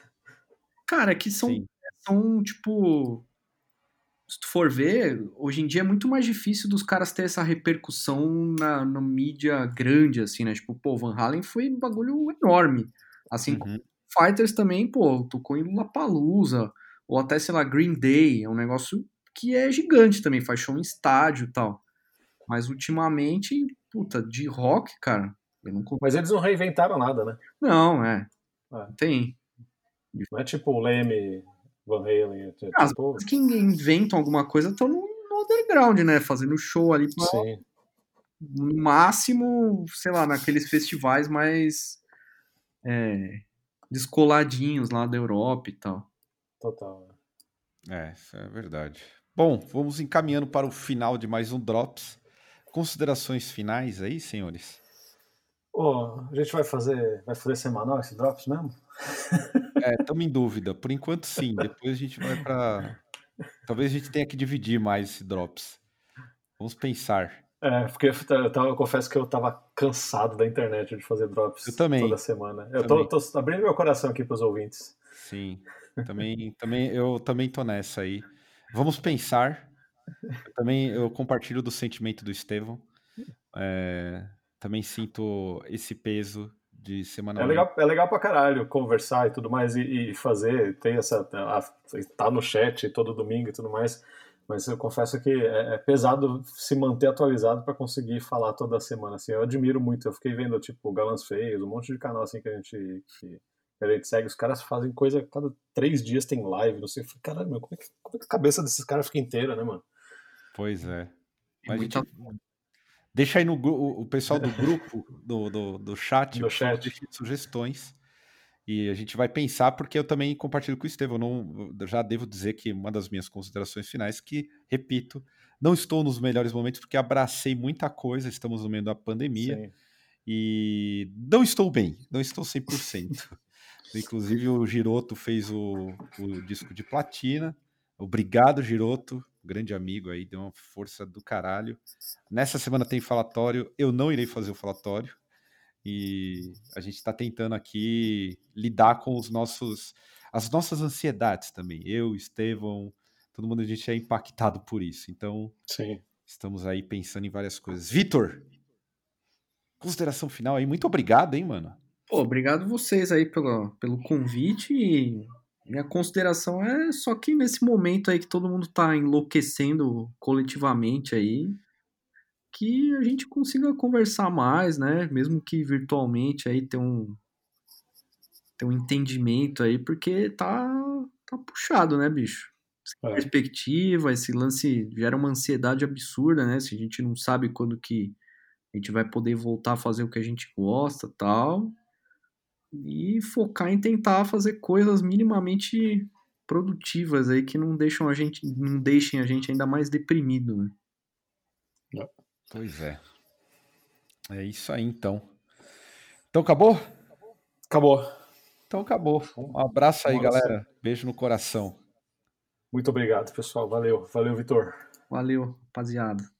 Cara, que são, Sim. são, tipo. Se tu for ver, hoje em dia é muito mais difícil dos caras ter essa repercussão na, na mídia grande, assim, né? Tipo, pô, Van Halen foi um bagulho enorme. Assim como Uhum. Fighters também, pô, tocou em Lollapalooza, ou até, sei lá, Green Day, é um negócio que é gigante também, faz show em estádio e tal. Mas ultimamente, puta, de rock, cara, eu não Mas eles não reinventaram nada, né? Não, é. É. Tem. Não é tipo o Leme, Van Halen. É As tipo, pessoas que inventam alguma coisa estão no, no underground, né? Fazendo show ali pra- sim. no máximo, sei lá, naqueles festivais mais é, descoladinhos lá da Europa e tal. Total. É, isso é verdade. Bom, vamos encaminhando para o final de mais um Drops. Considerações finais aí, senhores? Ô, a gente vai fazer, vai fazer semanal esse Drops mesmo? É, estamos em dúvida. Por enquanto, sim. Depois a gente vai para. Talvez a gente tenha que dividir mais esse Drops. Vamos pensar. É, porque eu, tava- eu confesso que eu tava cansado da internet de fazer drops Eu também. toda semana. Eu tô, tô abrindo meu coração aqui pros ouvintes. Sim. Também, também, eu também tô nessa aí. Vamos pensar. Eu também eu compartilho do sentimento do Estevão. É, também sinto esse peso de É semanalmente. legal, é legal pra caralho conversar e tudo mais e, e fazer, ter essa. A, tá no chat todo domingo e tudo mais. Mas eu confesso que é, é pesado se manter atualizado pra conseguir falar toda semana. Assim, eu admiro muito. Eu fiquei vendo, tipo, Galãs Feios, um monte de canal assim que a gente, que, que a gente segue. Os caras fazem coisa, cada três dias tem live, não sei. Eu falei, Caralho, meu, como é, que, como é que a cabeça desses caras fica inteira, né, mano? Pois é. Mas muita- gente- Deixa aí no o o pessoal do grupo, do, do, do chat, Do chat. sugestões. E a gente vai pensar, porque eu também compartilho com o Estevão. Não, eu já devo dizer que uma das minhas considerações finais, que, repito, não estou nos melhores momentos, porque abracei muita coisa, estamos no meio da pandemia, Sim. e não estou bem, não estou 100%. Inclusive, o Giroto fez o, o disco de platina. Obrigado, Giroto, grande amigo aí, deu uma força do caralho. Nessa semana tem falatório, eu não irei fazer o falatório. E a gente está tentando aqui lidar com os nossos, as nossas ansiedades também. Eu, Estevão, todo mundo a gente é impactado por isso. Então, Sim. estamos aí pensando em várias coisas. Vitor, consideração final aí. Muito obrigado, hein, mano. Pô, obrigado vocês aí pelo, pelo convite e Minha consideração é só que nesse momento aí que todo mundo tá enlouquecendo coletivamente aí, que a gente consiga conversar mais, né? Mesmo que virtualmente aí ter um ter um entendimento aí, porque tá tá puxado, né, bicho? É. perspectiva, esse lance gera uma ansiedade absurda, né? Se a gente não sabe quando que a gente vai poder voltar a fazer o que a gente gosta, tal. E focar em tentar fazer coisas minimamente produtivas aí que não deixam a gente não deixem a gente ainda mais deprimido, né? Pois é. É isso aí, então. Então acabou? Acabou. Então acabou. Um abraço aí, galera. Beijo no coração. Muito obrigado, pessoal. Valeu. Valeu, Vitor. Valeu, rapaziada.